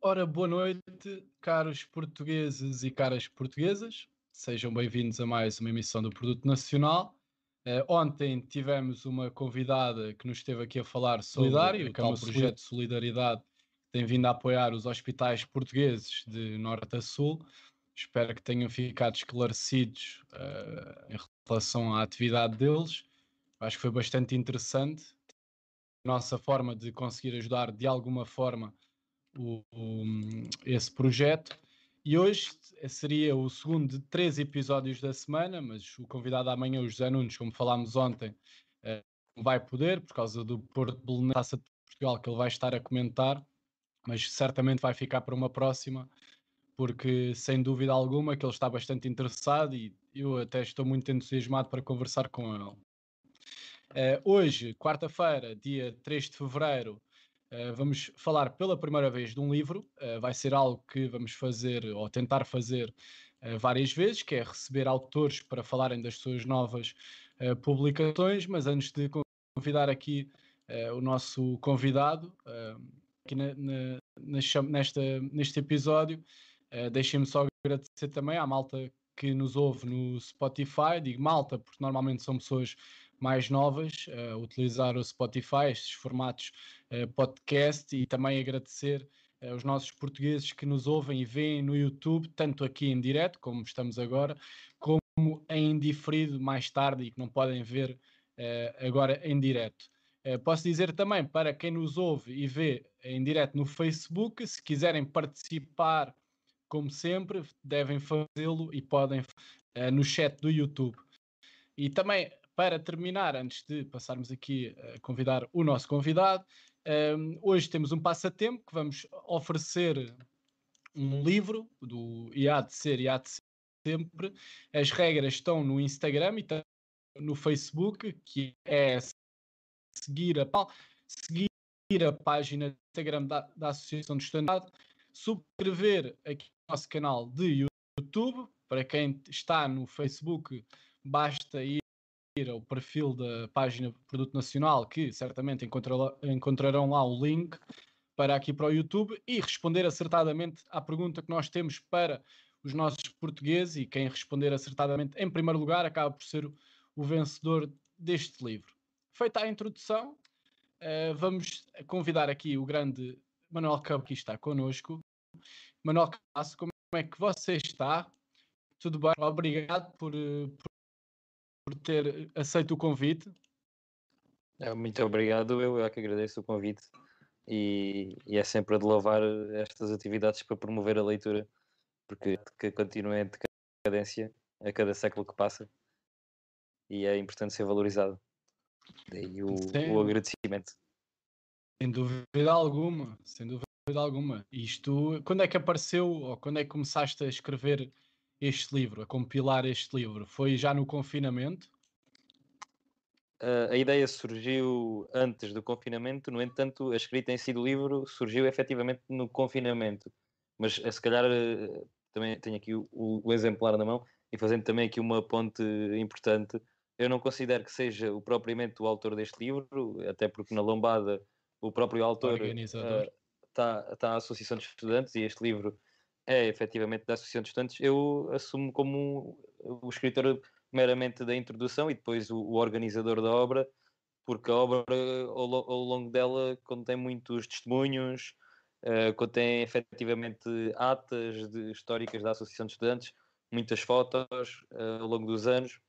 Ora, boa noite, caros portugueses e caras portuguesas. Sejam bem-vindos a mais uma emissão do Produto Nacional. Uh, ontem tivemos uma convidada que nos esteve aqui a falar solidário, que é um projeto de solidariedade que tem vindo a apoiar os hospitais portugueses de norte a sul. Espero que tenham ficado esclarecidos uh, em relação à atividade deles. Acho que foi bastante interessante. Nossa forma de conseguir ajudar de alguma forma o, esse projeto. E hoje seria o segundo de três episódios da semana, mas o convidado amanhã, o José Nunes, como falámos ontem, uh, vai poder, por causa do Porto Belenense Taça de Portugal, que ele vai estar a comentar, mas certamente vai ficar para uma próxima, porque sem dúvida alguma que ele está bastante interessado e eu até estou muito entusiasmado para conversar com ele. Uh, hoje, quarta-feira, dia 3 de fevereiro, Uh, vamos falar pela primeira vez de um livro, uh, vai ser algo que vamos fazer ou tentar fazer uh, várias vezes, que é receber autores para falarem das suas novas publicações, mas antes de convidar aqui o nosso convidado, aqui na, na, nesta, neste episódio, deixem-me só agradecer também à malta que nos ouve no Spotify, digo malta porque normalmente são pessoas mais novas uh, utilizar o Spotify, estes formatos uh, podcast e também agradecer uh, os nossos portugueses que nos ouvem e veem no YouTube, tanto aqui em direto, como estamos agora, como em diferido mais tarde e que não podem ver agora em direto. posso dizer também para quem nos ouve e vê em direto no Facebook, se quiserem participar, como sempre, devem fazê-lo e podem no chat do YouTube. E também para terminar, antes de passarmos aqui a convidar o nosso convidado, um, hoje temos um passatempo que vamos oferecer um livro do há de ser, há de ser sempre. As regras estão no Instagram e no Facebook, que é seguir a, seguir a página do Instagram da, da Associação de Estudantado, subscrever aqui o nosso canal de YouTube. Para quem está no Facebook, basta ir ao perfil da página Produto Nacional, que certamente encontrarão lá o link para aqui para o YouTube e responder acertadamente à pergunta que nós temos para os nossos portugueses e quem responder acertadamente em primeiro lugar acaba por ser o vencedor deste livro. Feita a introdução, uh, vamos convidar aqui o grande Manuel Cabo que está connosco. Manuel Casso, como é que você está? Tudo bem? Obrigado por, eh, por ter aceito o convite. É, muito obrigado, eu é que agradeço o convite e, e, é sempre de louvar estas atividades para promover a leitura, porque que continua em decadência a cada século que passa e é importante ser valorizado. Daí o, o agradecimento. Sem dúvida alguma, sem dúvida alguma. Isto, quando é que apareceu ou quando é que começaste a escrever este livro, a compilar este livro? Foi já no confinamento? Uh, a ideia surgiu antes do confinamento, no entanto, a escrita em si do livro surgiu efetivamente no confinamento. Mas eh, se calhar uh, também tenho aqui o, o, exemplar na mão e fazendo também aqui uma ponte importante. Eu não considero que seja o propriamente o autor deste livro, até porque na Lombada o próprio autor está uh, tá a Associação de Estudantes e este livro é efetivamente da Associação de Estudantes, eu assumo como o escritor meramente da introdução e depois o, o organizador da obra, porque a obra ao, ao, longo dela contém muitos testemunhos, uh, contém efetivamente atas de, históricas da Associação de Estudantes, muitas fotos uh, ao longo dos anos,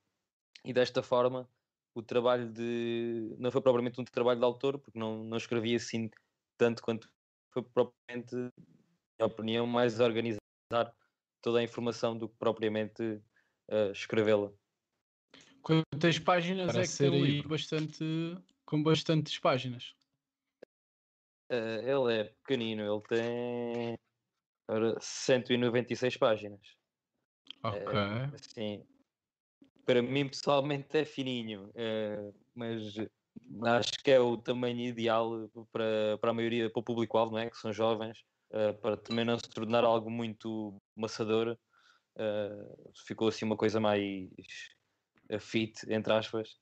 e desta forma o trabalho de. não foi propriamente um trabalho de autor, porque não, não escrevi assim tanto quanto foi propriamente opinião, mais organizar toda a informação do que propriamente uh, escrevê-la. Quantas páginas Parece é que ser aí bastante com bastantes páginas? Uh, ele é pequenino, ele tem ora, 196 páginas. Ok. Uh, assim, para mim pessoalmente é fininho, uh, mas acho que é o tamanho ideal para, para a maioria, para o público-alvo, não é? Que são jovens uh, para também não se tornar algo muito maçador. Uh, ficou assim uma coisa mais uh, fit, entre aspas.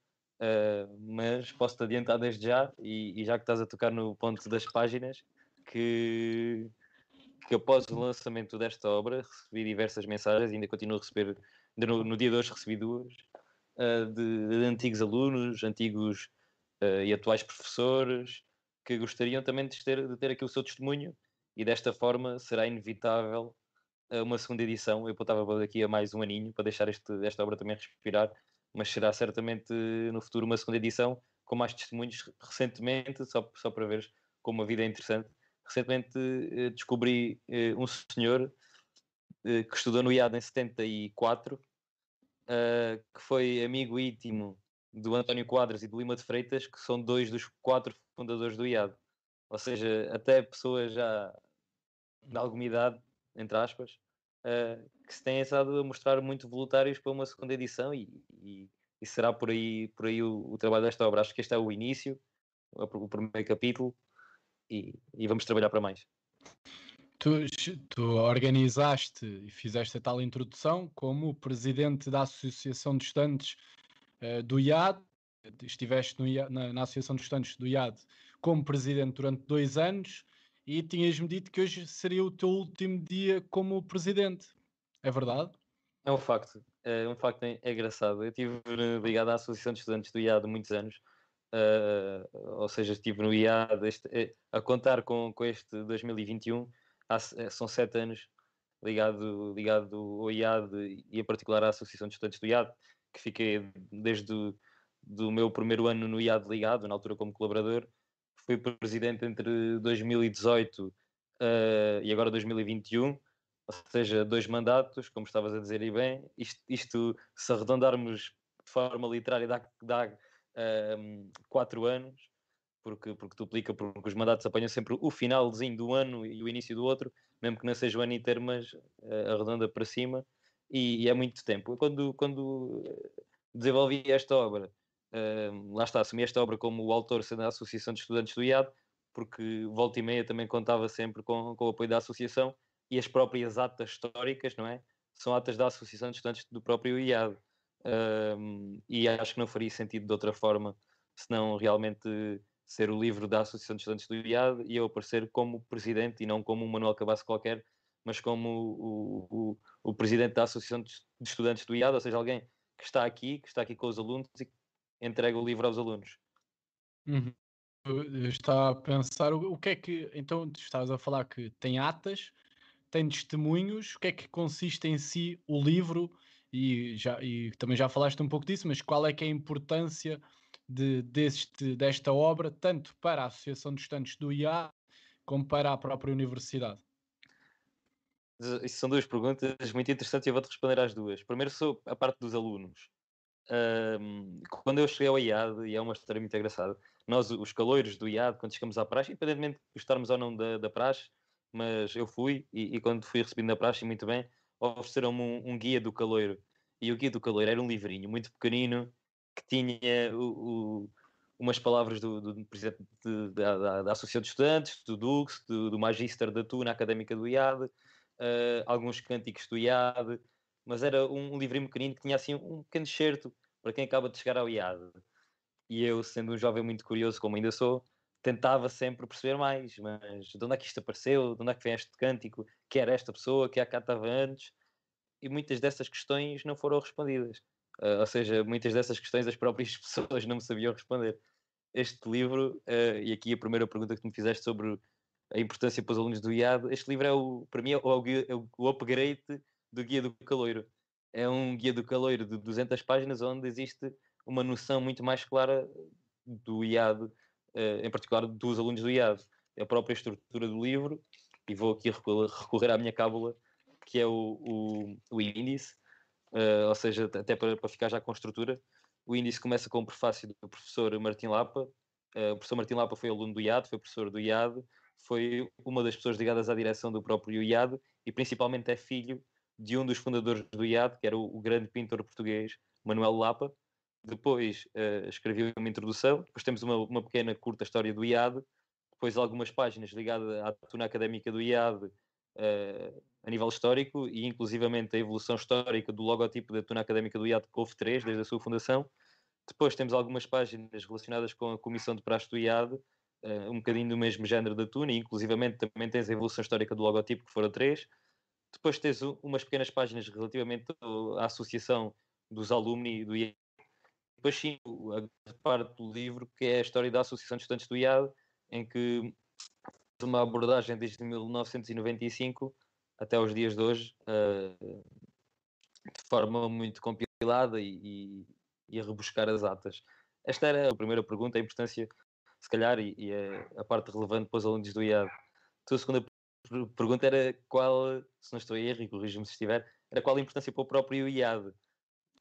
mas posso-te adiantar desde já, e, e, já que estás a tocar no ponto das páginas, que, que após o lançamento desta obra recebi diversas mensagens, ainda continuo a receber, no, no dia de hoje recebi duas, de, de, antigos alunos, antigos uh, e atuais professores, que gostariam também de ter, de ter aqui o seu testemunho e desta forma será inevitável uh, uma segunda edição. Eu apontava daqui a mais um aninho para deixar este, esta obra também respirar, mas será certamente no futuro uma segunda edição com mais testemunhos. Recentemente, só, só para ver como a vida é interessante, recentemente uh, descobri um senhor que estudou no IAD em 74, que foi amigo íntimo do António Quadras e do Lima de Freitas, que são dois dos quatro fundadores do IAD. Ou seja, até pessoas já de alguma idade, entre aspas, uh, que se têm estado a mostrar muito voluntários para uma segunda edição e, e, e será por aí, por aí o, o, trabalho desta obra. Acho que este é o início, o, primeiro capítulo e, e, vamos trabalhar para mais. Tu, tu organizaste e fizeste a tal introdução como presidente da Associação de Estudantes uh, do IAD, estiveste IAD, na, na, Associação de Estudantes do IAD como presidente durante dois anos e tinhas-me dito que hoje seria o teu último dia como presidente. É verdade? É um facto. É um facto é engraçado. Eu estive ligado à Associação de Estudantes do IAD muitos anos. Uh, ou seja, estive no IAD este, eh, a contar com, com este 2021. Há, eh, são sete anos ligado, ligado ao IAD e, em particular, à Associação de Estudantes do IAD, que fiquei desde o do meu primeiro ano no IAD ligado, na altura como colaborador, fui presidente entre 2018 uh, eh, e agora 2021, ou seja, dois mandatos, como estavas a dizer e bem. Isto, isto se arredondarmos de forma literária, dá, dá uh, quatro anos, porque, porque duplica, porque os mandatos apanham sempre o finalzinho do ano e o início do outro, mesmo que não seja o ano inteiro, mas uh, arredonda para cima, e, e é muito tempo. Quando, quando desenvolvi esta obra, Lá está, assumi esta obra como o autor sendo a Associação de Estudantes do IAD, porque volta e meia também contava sempre com, com o apoio da associação e as próprias atas históricas, não é? São atas da Associação de Estudantes do próprio IAD. E acho que não faria sentido de outra forma senão realmente ser o livro da Associação de Estudantes do IAD e eu aparecer como presidente e não como um Manuel Cabasso qualquer, mas como o, o, o presidente da Associação de Estudantes do IAD, ou seja, alguém que está aqui, que está aqui com os alunos e entrega o livro aos alunos. Uhum. Estava a pensar o, o que é que. Então, estavas a falar que tem atas, tem testemunhos, o que é que consiste em si o livro? E, já, e também já falaste um pouco disso, mas qual é que é a importância de, deste, desta obra, tanto para a Associação de Estudantes do IA, como para a própria universidade? Isso são duas perguntas muito interessantes e eu vou-te responder às duas. Primeiro, sobre a parte dos alunos quando eu cheguei ao IAD, e é uma história muito engraçada, nós, os caloiros do IAD, quando chegamos à praxe, independentemente de gostarmos ou não da, da praxe, mas eu fui, e, e, quando fui recebido na praxe, muito bem, ofereceram-me um, um, guia do caloiro. E o guia do caloiro era um livrinho muito pequenino, que tinha o, o, umas palavras do, do presidente de, da, da, da, Associação de Estudantes, do Dux, do, do Magister da Tuna Académica do IAD, uh, alguns cânticos do IAD, mas era um, livrinho pequenino que tinha assim um pequeno excerto para quem acaba de chegar ao IAD. E eu, sendo um jovem muito curioso, como ainda sou, tentava sempre perceber mais, mas de onde é que isto apareceu, de onde é que vem este cântico, que era esta pessoa, que é cá estava antes, e muitas dessas questões não foram respondidas. Uh, ou seja, muitas dessas questões as próprias pessoas não me sabiam responder. Este livro, uh, e aqui a primeira pergunta que me fizeste sobre a importância para os alunos do IAD, este livro é o, para mim é o, é o upgrade do Guia do Caloiro. É um Guia do Caloiro de 200 páginas onde existe uma noção muito mais clara do IAD, eh, em particular dos alunos do IAD. A própria estrutura do livro, e vou aqui recorrer à minha cábula, que é o, o, o índice, uh, ou seja, até para, para, ficar já com estrutura. O índice começa com o prefácio do professor Martim Lapa. Uh, o professor Martim Lapa foi aluno do IAD, foi professor do IAD, foi uma das pessoas ligadas à direção do próprio IAD e principalmente é filho de um dos fundadores do IAD, que era o, o grande pintor português Manuel Lapa. Depois uh, escrevi uma introdução, depois temos uma, uma pequena curta história do IAD, depois algumas páginas ligadas à tuna académica do IAD uh, a nível histórico e inclusivamente a evolução histórica do logotipo da tuna académica do IAD que houve três desde a sua fundação. Depois temos algumas páginas relacionadas com a comissão de praxe do IAD, uh, um bocadinho do mesmo género da Tuna, inclusivamente também tens a evolução histórica do logotipo, que foram três. Depois tens umas pequenas páginas relativamente à associação dos alumni do IAD. Depois sim, a parte do livro, que é a história da Associação de Estudantes do IAD, em que uma abordagem desde 1995 até os dias de hoje, uh, de forma muito compilada e, e, e, a rebuscar as atas. Esta era a primeira pergunta, a importância, se calhar, e, e a, a, parte relevante para os alunos do IAD. A segunda pergunta era qual, se não estou a erro, e corrijo-me se estiver, era qual a importância para o próprio IAD.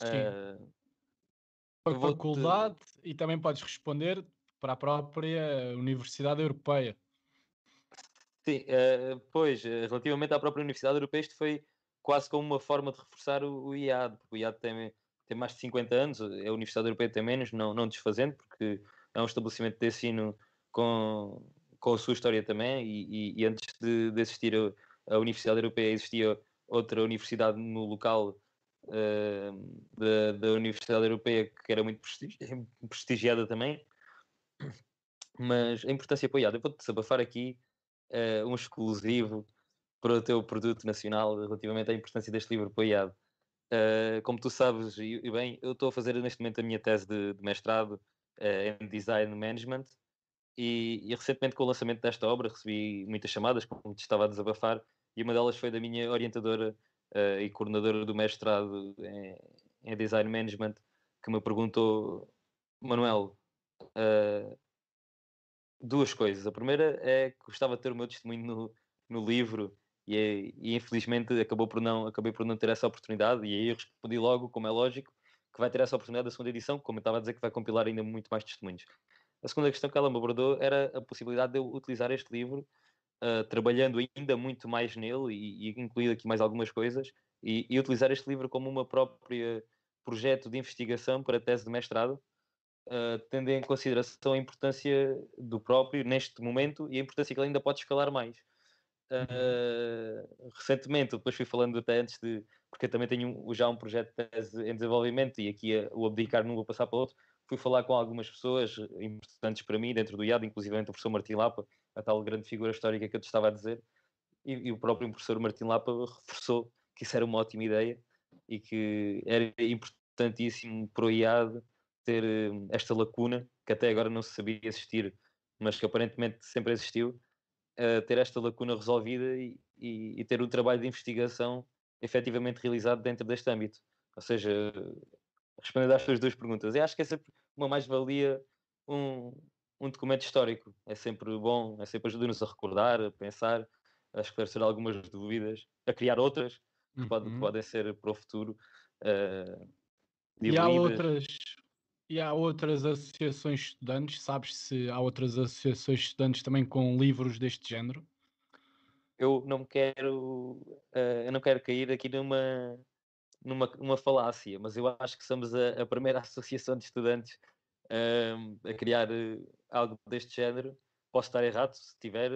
Sim. Uh, para a faculdade e também podes responder para a própria Universidade Europeia. Sim, uh, pois, eh, relativamente à própria Universidade Europeia, isto foi quase como uma forma de reforçar o, o IAD, porque o IAD tem, tem mais de 50 anos, a Universidade Europeia tem menos, não, não desfazendo, porque é um estabelecimento de ensino com, com a sua história também, e, e, e antes de, de, existir a, a, Universidade Europeia existia outra universidade no local uh, da, da Universidade Europeia que era muito prestigi prestigiada também, mas a importância apoiada, eu vou-te desabafar aqui uh, um exclusivo para o teu produto nacional relativamente à importância deste livro apoiado. Uh, como tu sabes, e, bem, eu estou a fazer neste momento a minha tese de, de mestrado uh, em Design Management e, e, recentemente com o lançamento desta obra recebi muitas chamadas, como te estava a desabafar, e uma delas foi da minha orientadora uh, e coordenadora do mestrado em, em, Design Management, que me perguntou, Manuel, duas coisas. A primeira é que gostava de ter o meu testemunho no, no livro e, e, infelizmente acabou por não, acabei por não ter essa oportunidade e aí eu respondi logo, como é lógico, que vai ter essa oportunidade da segunda edição, como eu estava a dizer que vai compilar ainda muito mais testemunhos. A segunda questão que ela me abordou era a possibilidade de eu utilizar este livro uh, trabalhando ainda muito mais nele e, e incluir aqui mais algumas coisas e, e, utilizar este livro como uma própria projeto de investigação para a tese de mestrado uh, tendo em consideração a importância do próprio neste momento e a importância que ele ainda pode escalar mais. Uh, recentemente, depois fui falando até antes de, porque eu também tenho já um projeto de tese em desenvolvimento e aqui a, o abdicar não vou passar para outro. Fui falar com algumas pessoas importantes para mim, dentro do IAD, inclusive o professor Martim Lapa, a tal grande figura histórica que eu te estava a dizer, e, e o próprio professor Martim Lapa reforçou que isso era uma ótima ideia e que era importantíssimo para o IAD ter hum, esta lacuna que até agora não se sabia existir, mas que aparentemente sempre existiu, ter esta lacuna resolvida e, e, e, ter um trabalho de investigação efetivamente realizado dentro deste âmbito. Ou seja, respondendo às tuas duas perguntas, eu acho que é sempre uma mais-valia um, um documento histórico. É sempre bom, é sempre ajuda-nos a recordar, a pensar, a esclarecer algumas dúvidas, a criar outras que uhum. podem, podem ser para o futuro. Uh, e há outras, e há outras associações de estudantes? Sabes se há outras associações de estudantes também com livros deste género? Eu não quero, uh, eu não quero cair aqui numa, numa, numa falácia, mas eu acho que somos a, a primeira associação de estudantes uh, a criar uh, algo deste género. Posso estar errado, se tiver,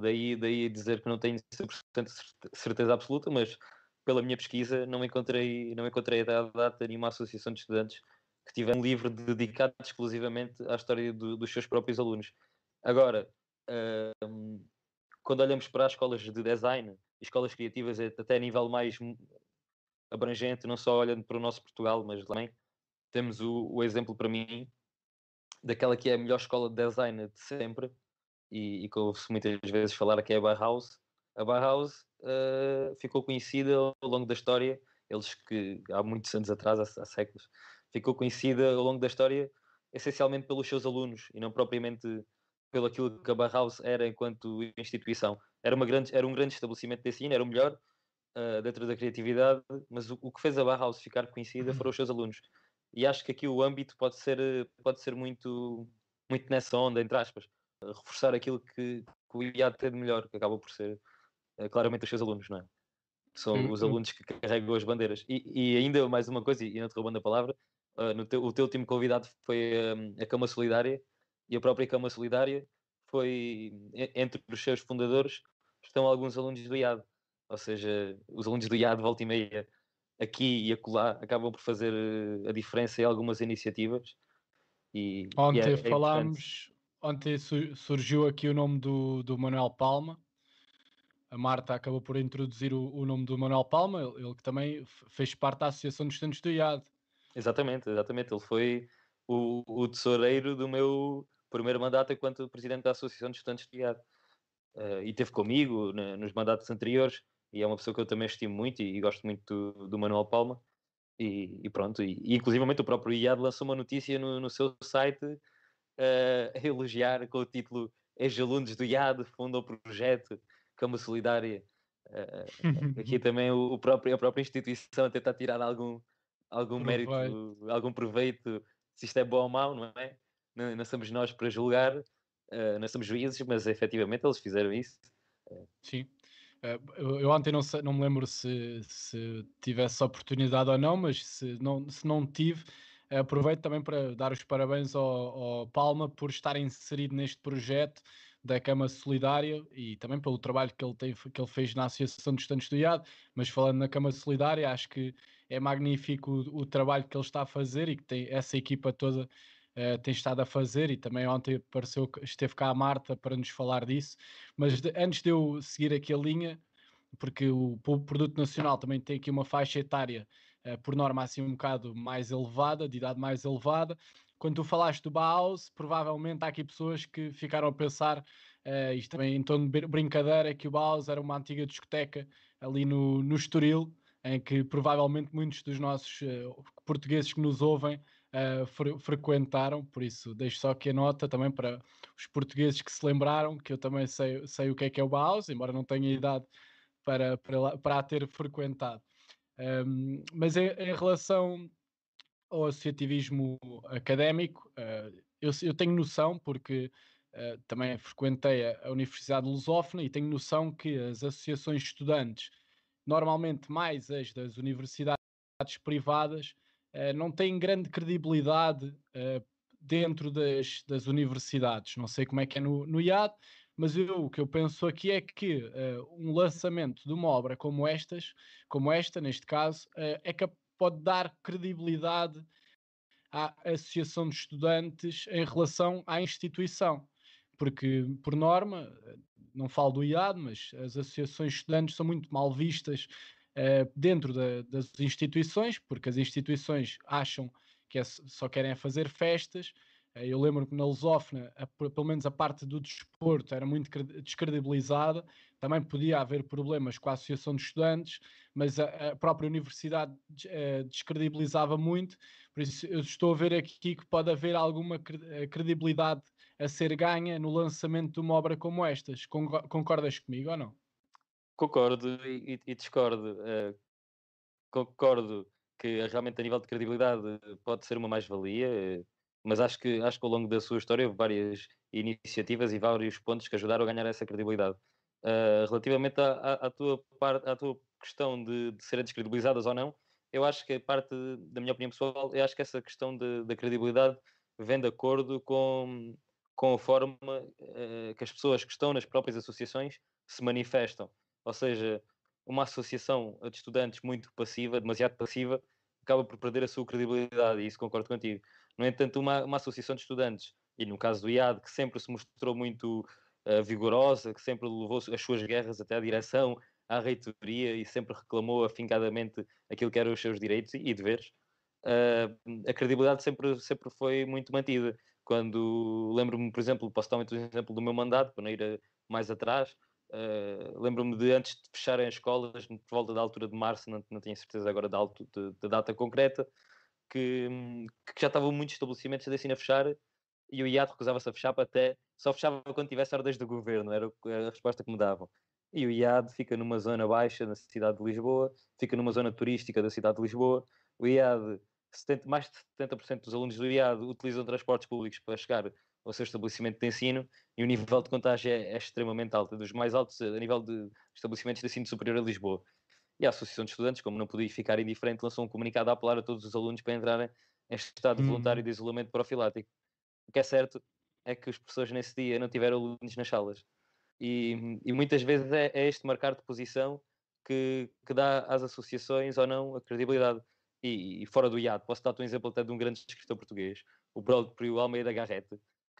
daí, daí dizer que não tenho 100% certeza absoluta, mas pela minha pesquisa não encontrei, não encontrei a data nenhuma associação de estudantes que tiver um livro dedicado exclusivamente à história do, dos seus próprios alunos. Agora, um, quando olhamos para as escolas de design, escolas criativas até a nível mais abrangente, não só olhando para o nosso Portugal, mas também temos o, o exemplo para mim daquela que é a melhor escola de design de sempre e, e que ouve-se muitas vezes falar que é a Bauhaus. A Bauhaus uh, ficou conhecida ao longo da história, eles que há muitos anos atrás, há, há séculos, ficou conhecida ao longo da história essencialmente pelos seus alunos e não propriamente pelo aquilo que a Bauhaus era enquanto instituição. Era, uma grande, era um grande estabelecimento de ensino, era o melhor uh, dentro da criatividade, mas o, o, que fez a Bauhaus ficar conhecida foram os seus alunos. E acho que aqui o âmbito pode ser, pode ser muito, muito nessa onda, entre aspas, reforçar aquilo que, que o IAD tem de melhor, que acaba por ser uh, claramente os seus alunos, não é? São os alunos que carregam as bandeiras. E, e ainda mais uma coisa, e não te roubando a palavra, teu, o teu último convidado foi um, a Cama Solidária e a própria Cama Solidária foi entre os seus fundadores estão alguns alunos do IAD, ou seja, os alunos do IAD volta e meia aqui e acolá acabam por fazer eh, a diferença em algumas iniciativas. E, Ontem e é, é falámos, ontem su surgiu aqui o nome do, do Manuel Palma. A Marta acabou por introduzir o, o nome do Manuel Palma, ele, ele, que também fez parte da Associação dos Estudantes do IAD. Exatamente, exatamente. Ele foi o, o tesoureiro do meu primeiro mandato enquanto presidente da Associação dos Estudantes do IAD. Uh, e teve comigo nos mandatos anteriores e é uma pessoa que eu também estimo muito e, e gosto muito do, do Manuel Palma. E, e pronto, e, e inclusivamente o próprio IAD lançou uma notícia no, no seu site uh, a elogiar com o título Ex-alunos do IAD fundam o projeto Cama Solidária. Uh, aqui também o, o, próprio, a própria instituição a tentar tirar algum, algum proveito. mérito, algum proveito, se isto é bom ou mau, não é? Não, não somos nós para julgar, uh, não somos juízes, mas efetivamente eles fizeram isso. Sim. Eh, eu ontem não, sei, não me lembro se, se tivesse oportunidade ou não, mas se não, se não tive, aproveito também para dar os parabéns ao, ao Palma por estar inserido neste projeto da Cama Solidária e também pelo trabalho que ele, tem, que ele fez na Associação dos Estudantes do IAD, mas falando na Cama Solidária, acho que é magnífico o, o trabalho que ele está a fazer e que tem essa equipa toda Uh, tem estado a fazer e também ontem apareceu, esteve cá a Marta para nos falar disso. Mas de, antes de eu seguir aqui a linha, porque o, produto nacional também tem aqui uma faixa etária, uh, por norma assim um bocado mais elevada, de idade mais elevada. Quando tu falaste do Bauhaus, provavelmente há aqui pessoas que ficaram a pensar, uh, isto também em tom de brincadeira, que o Bauhaus era uma antiga discoteca ali no, no Estoril, em que provavelmente muitos dos nossos portugueses que nos ouvem uh, fre frequentaram, por isso deixo só aqui a nota também para os portugueses que se lembraram, que eu também sei, sei o que é que é o Bauhaus, embora não tenha idade para, para, para a ter frequentado. Um, mas em, em, relação ao associativismo académico, uh, eu, eu, tenho noção, porque uh, também frequentei a, a Universidade Lusófona e tenho noção que as associações de estudantes, normalmente mais as das universidades privadas, uh, não têm grande credibilidade uh, dentro das, das, universidades. Não sei como é que é no, no IAD, mas eu, o que eu penso aqui é que uh, um lançamento de uma obra como estas, como esta, neste caso, é que pode dar credibilidade à associação de estudantes em relação à instituição. Porque, por norma, não falo do IAD, mas as associações de estudantes são muito mal vistas uh, dentro da, das instituições, porque as instituições acham que é, só querem fazer festas. Uh, eu lembro que na Lusófona, a, pelo menos a parte do desporto era muito descredibilizada, também podia haver problemas com a Associação de Estudantes, mas a, a própria universidade uh, descredibilizava muito, por isso eu estou a ver aqui que pode haver alguma credibilidade a ser ganha no lançamento de uma obra como estas. Concordas comigo ou não? Concordo e, e discordo. Uh, concordo que realmente a nível de credibilidade pode ser uma mais-valia, mas acho que, acho que ao longo da sua história houve várias iniciativas e vários pontos que ajudaram a ganhar essa credibilidade. Uh, relativamente à, à, à, tua parte, à tua questão de, de serem descredibilizadas ou não, eu acho que a parte da minha opinião pessoal, eu acho que essa questão da credibilidade vem de acordo com, com a forma uh, que as pessoas que estão nas próprias associações se manifestam. Ou seja, uma associação de estudantes muito passiva, demasiado passiva, acaba por perder a sua credibilidade, e isso concordo contigo. No entanto, uma, uma associação de estudantes, e no caso do IAD, que sempre se mostrou muito uh, vigorosa, que sempre levou as suas guerras até à direção, à reitoria, e sempre reclamou afincadamente aquilo que eram os seus direitos e, e deveres, uh, a credibilidade sempre, sempre foi muito mantida. Quando lembro-me, por exemplo, posso dar um exemplo do meu mandato, para não ir mais atrás, Uh, Lembro-me de antes de fecharem as escolas, por volta da altura de março, não, não tenho certeza agora da, de, de data concreta, que, que, já estavam muitos estabelecimentos de ensino a fechar e o IAD recusava-se a fechar até só fechava quando tivesse ordens do governo, era a resposta que me davam. E o IAD fica numa zona baixa na cidade de Lisboa, fica numa zona turística da cidade de Lisboa. O IAD, 70, mais de 70% dos alunos do IAD utilizam transportes públicos para chegar ao seu estabelecimento de ensino e o nível de contágio é, é extremamente alto, é dos mais altos a nível de estabelecimentos de ensino superior a Lisboa. E a Associação de Estudantes, como não podia ficar indiferente, lançou um comunicado a apelar a todos os alunos para entrarem em estado uhum. voluntário de isolamento profilático. O que é certo é que os professores nesse dia não tiveram alunos nas salas. E, e muitas vezes é, é, este marcar de posição que, que dá às associações ou não a credibilidade. E, e fora do IAD, posso dar-te um exemplo até de um grande escritor português, o próprio Almeida Garrett,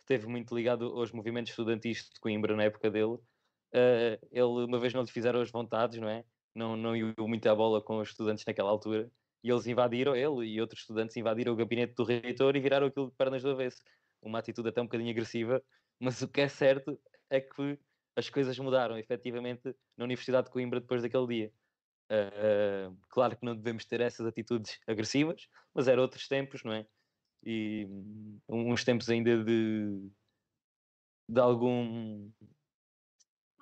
esteve muito ligado aos movimentos estudantis de Coimbra na época dele. Uh, ele uma vez não lhe fizeram as vontades, não é? Não, não iu muito à bola com os estudantes naquela altura. E eles invadiram, ele e outros estudantes invadiram o gabinete do reitor e viraram aquilo de pernas do avesso. Uma atitude até um bocadinho agressiva, mas o que é certo é que as coisas mudaram efetivamente na Universidade de Coimbra depois daquele dia. Uh, claro que não devemos ter essas atitudes agressivas, mas eram outros tempos, não é? E um, uns tempos ainda de, de algum.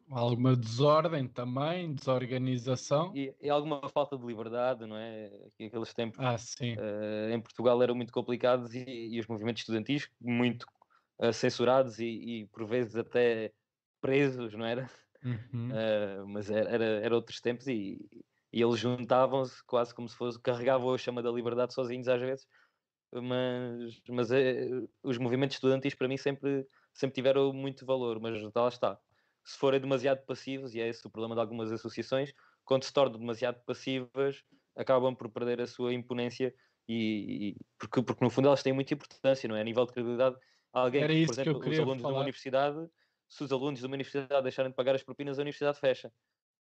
Alguma desordem também, desorganização. E, e, alguma falta de liberdade, não é? Aqueles tempos ah, uh, em Portugal eram muito complicados e, e os movimentos estudantis muito uh, censurados e, e, por vezes até presos, não era? Uhum. Uh, mas era, era, era, outros tempos e, e eles juntavam-se quase como se fosse, carregavam a chama da liberdade sozinhos às vezes, mas, mas é, os movimentos estudantis para mim sempre, sempre tiveram muito valor, mas lá está. Se forem demasiado passivos, e é esse o problema de algumas associações, quando se tornam demasiado passivas, acabam por perder a sua imponência e, e porque, porque no fundo elas têm muita importância, não é? A nível de credibilidade, alguém, Era por exemplo, os alunos falar. de uma universidade se os alunos de uma universidade deixarem de pagar as propinas, a universidade fecha.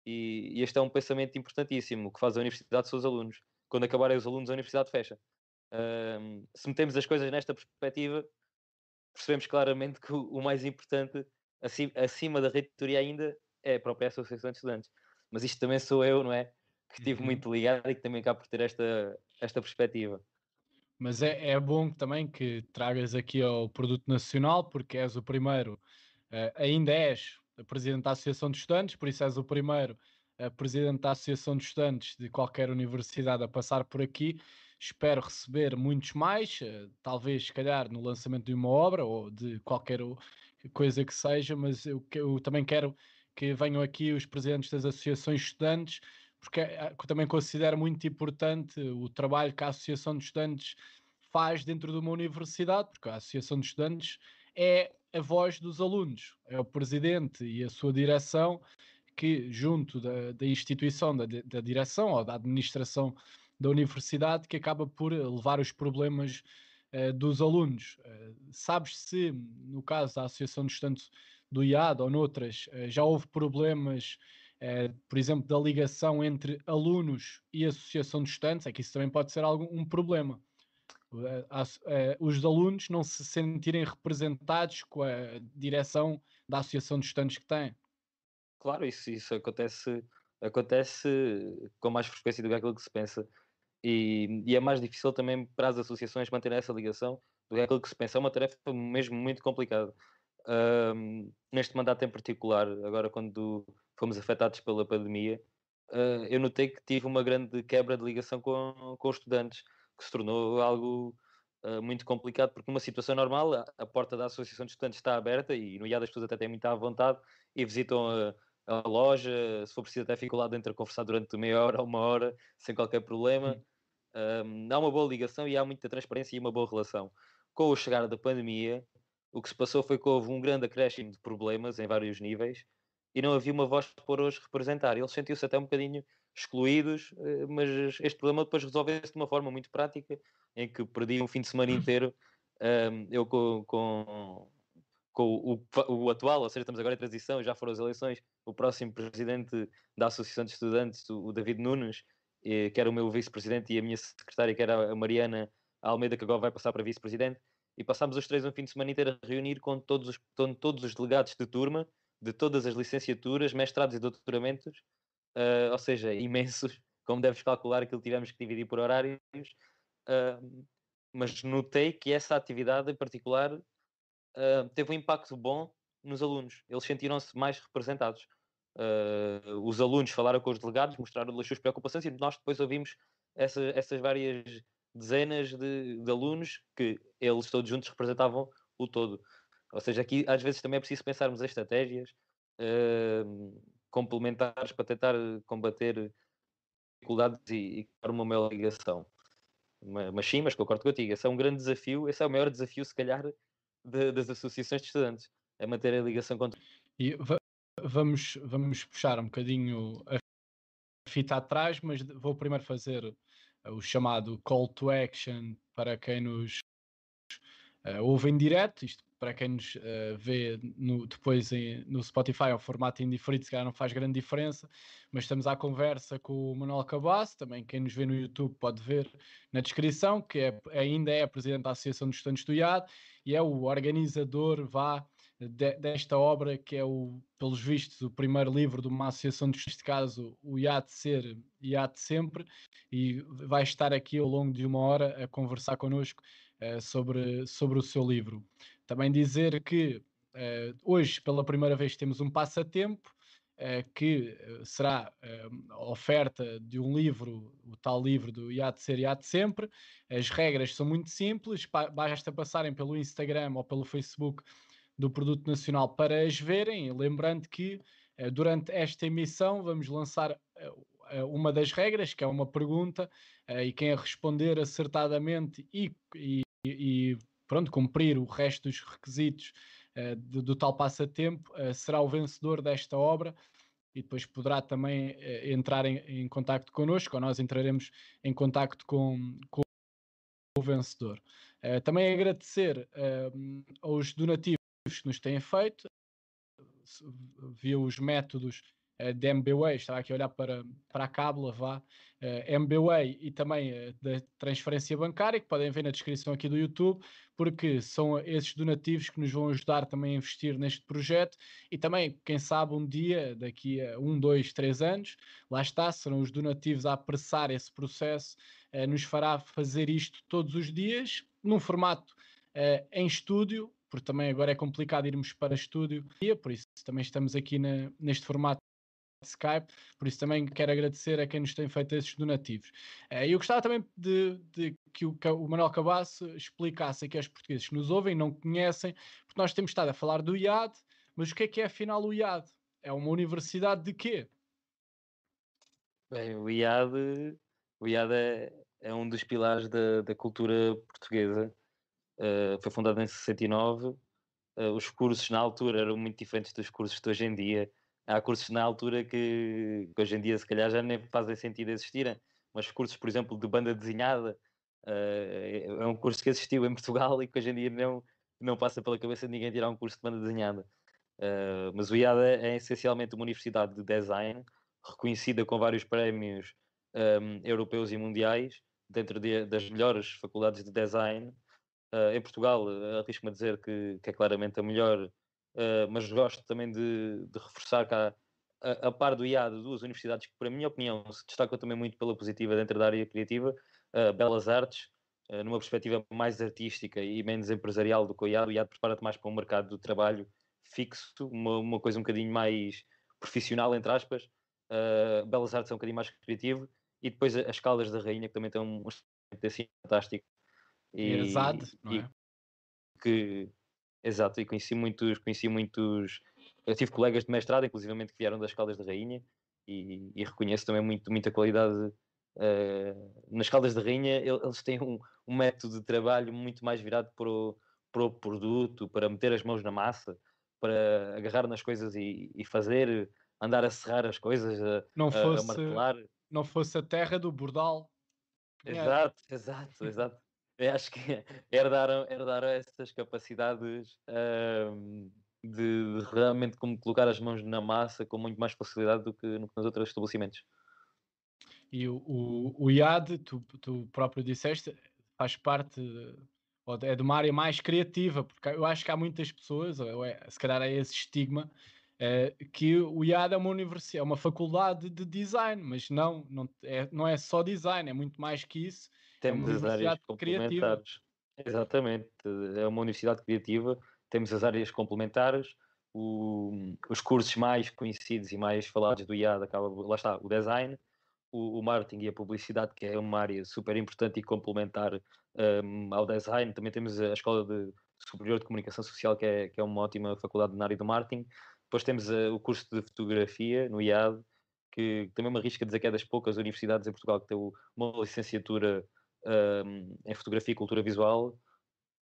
E, e, este é um pensamento importantíssimo. Que faz a universidade os alunos. Quando acabarem os alunos, a universidade fecha. Um, se metemos as coisas nesta perspectiva, percebemos claramente que o, o mais importante, acima, acima, da reitoria ainda, é a própria Associação de Estudantes. Mas isto também sou eu, não é? Que estive uhum. muito ligado e que também acabo por ter esta, esta perspectiva. Mas é, é bom também que tragas aqui ao produto nacional, porque és o primeiro Uh, ainda és presidente da Associação de Estudantes, por isso és o primeiro uh, presidente da Associação de Estudantes de qualquer universidade a passar por aqui. Espero receber muitos mais, uh, talvez, se calhar, no lançamento de uma obra ou de qualquer coisa que seja, mas eu, eu também quero que venham aqui os presidentes das associações estudantes, porque eu também considero muito importante o trabalho que a Associação de Estudantes faz dentro de uma universidade, porque a Associação de Estudantes é a voz dos alunos, é o presidente e a sua direção que, junto da, da instituição, da, da, direção ou da administração da universidade, que acaba por levar os problemas uh, dos alunos. Uh, sabes se, no caso da Associação de Estudantes do IAD ou noutras, uh, já houve problemas, por exemplo, da ligação entre alunos e Associação de Estudantes? É que isso também pode ser algum, um problema. Eh, eh, os alunos não se sentirem representados com a direção da associação de estudantes que têm. Claro, isso, isso acontece, acontece com mais frequência do que aquilo que se pensa. E, e, é mais difícil também para as associações manterem essa ligação do que aquilo que se pensa. É uma tarefa mesmo muito complicada. Um, neste mandato em particular, agora quando fomos afetados pela pandemia, uh, eu notei que tive uma grande quebra de ligação com, com os estudantes que se tornou algo uh, muito complicado, porque numa situação normal a, a, porta da Associação de Estudantes está aberta e no IAD as pessoas até têm muita vontade e visitam a, a, loja, se for preciso até ficam lá dentro a conversar durante meia hora ou uma hora, sem qualquer problema. Um, há uma boa ligação e há muita transparência e uma boa relação. Com o chegar da pandemia, o que se passou foi que houve um grande acréscimo de problemas em vários níveis e não havia uma voz para os representar. Eles sentiam-se até um bocadinho excluídos, eh, mas este problema depois resolveu-se de uma forma muito prática, em que perdi um fim de semana inteiro, um, eu com, com, com o, o, atual, ou seja, estamos agora em transição, já foram as eleições, o próximo presidente da Associação de Estudantes, o, David Nunes, que era o meu vice-presidente, e a minha secretária, que era a Mariana Almeida, que agora vai passar para vice-presidente, e passámos os três um fim de semana inteiro a reunir com todos os, com todos os delegados de turma, de todas as licenciaturas, mestrados e doutoramentos, uh, ou seja, imensos, como deves calcular, aquilo tivemos que dividir por horários, uh, mas notei que essa atividade em particular uh, teve um impacto bom nos alunos, eles sentiram-se mais representados. Os alunos falaram com os delegados, mostraram as suas preocupações e nós depois ouvimos essa, essas várias dezenas de, de alunos que eles todos juntos representavam o todo. Ou seja, aqui às vezes também é preciso pensarmos em estratégias uh, complementares para tentar combater dificuldades e, e criar uma maior ligação. Mas sim, mas concordo contigo, esse é um grande desafio, esse é o maior desafio, se calhar, de, das associações de estudantes, é manter a ligação com. E vamos, vamos puxar um bocadinho a fita atrás, mas vou primeiro fazer o chamado call to action para quem nos uh, ouve em direto. Isto para quem nos uh, vê no, depois em, no Spotify ao formato indiferido, se calhar não faz grande diferença, mas estamos à conversa com o Manuel Cabasso, também quem nos vê no YouTube pode ver na descrição, que é, ainda é presidente da Associação dos Estudantes do IAD e é o organizador, vá, de, desta obra, que é, o, pelos vistos, o primeiro livro de uma associação, neste caso, o IAD Ser, IAD Sempre, e vai estar aqui ao longo de uma hora a conversar connosco uh, sobre, sobre o seu livro. Também dizer que uh, hoje, pela primeira vez, temos um passatempo, uh, que será oferta de um livro, o tal livro do IAD Ser, IAD Sempre. As regras são muito simples, basta passarem pelo Instagram ou pelo Facebook do Produto Nacional para as verem. Lembrando que uh, durante esta emissão vamos lançar uh, uma das regras, que é uma pergunta, e quem a responder acertadamente e, e, e, pronto, cumprir o resto dos requisitos do, do, tal passatempo será o vencedor desta obra. E depois poderá também entrar em, em contato connosco, ou nós entraremos em contato com, com o vencedor. também agradecer aos donativos que nos têm feito, via os métodos uh, de MBWay, estava aqui a olhar para, para a cábula, vá, uh, eh, MBWay e também uh, da transferência bancária, que podem ver na descrição aqui do YouTube, porque são esses donativos que nos vão ajudar também a investir neste projeto. E também, quem sabe, um dia, daqui a um, dois, três anos, lá está, serão os donativos a apressar esse processo, nos fará fazer isto todos os dias, num formato em estúdio, porque também agora é complicado irmos para estúdio, por isso também estamos aqui na, neste formato Skype, por isso também quero agradecer a quem nos tem feito esses donativos. Eh, eu gostava também de, de que, o, o Manuel Cabasso explicasse aqui aos portugueses que nos ouvem não conhecem, porque nós temos estado a falar do IAD, mas o que é que é afinal o IAD? É uma universidade de quê? Bem, o IAD, o IAD é, é um dos pilares da, da cultura portuguesa uh, foi fundado em 69. Uh, eh, os cursos na altura eram muito diferentes dos cursos de hoje em dia. Há cursos na altura que, que hoje em dia, se calhar, já nem fazem sentido existirem, mas cursos, por exemplo, de banda desenhada, uh, é um curso que existiu em Portugal e que hoje em dia não, não passa pela cabeça de ninguém tirar um curso de banda desenhada. Uh, mas o IADA é essencialmente uma universidade de design, reconhecida com vários prémios um, europeus e mundiais, dentro de, das melhores faculdades de design Uh, em Portugal, uh, arrisco-me a dizer que, que, é claramente a melhor, uh, mas gosto também de, de reforçar há, a, a, par do IAD, duas universidades que, para minha opinião, se destacam também muito pela positiva dentro da área criativa, Belas Artes, numa perspectiva mais artística e menos empresarial do que o IAD. O IAD prepara-te mais para um mercado do trabalho fixo, uma, uma coisa um bocadinho mais profissional, entre aspas. Belas Artes é um bocadinho mais criativo. E depois as Caldas da Rainha, que também tem um, um assim fantástico e, Exato, não é? que, exato, e conheci muitos, conheci muitos, eu tive colegas de mestrado, inclusivamente, que vieram das Caldas da Rainha, e, e reconheço também muito, muita qualidade uh, nas Caldas da Rainha, eles têm um, um, método de trabalho muito mais virado para o, para o produto, para meter as mãos na massa, para agarrar nas coisas e, e fazer, andar a serrar as coisas, a, não fosse, a martelar. Não fosse a terra do Bordal. Exato, exato, exato. Acho que herdaram, herdaram essas capacidades um, de, realmente como colocar as mãos na massa com muito mais facilidade do que, no, nos outros estabelecimentos. E o, o, o IAD, tu, tu próprio disseste, faz parte, é de uma área mais criativa, porque eu acho que há muitas pessoas, ou é, se calhar é esse estigma, é, que o IAD é uma universidade, é uma faculdade de design, mas não, não é, não é só design, é muito mais que isso temos é as áreas complementares. Criativa. Exatamente, é uma universidade criativa, temos as áreas complementares, o, os cursos mais conhecidos e mais falados do IAD acaba, lá está, o design, o, o, marketing e a publicidade, que é uma área super importante e complementar um, ao design. Também temos a Escola de Superior de Comunicação Social, que é, que é uma ótima faculdade na área do marketing. Depois temos uh, o curso de fotografia no IAD, que também me arrisco a dizer que é das poucas universidades em Portugal que tem uma licenciatura em fotografia e cultura visual.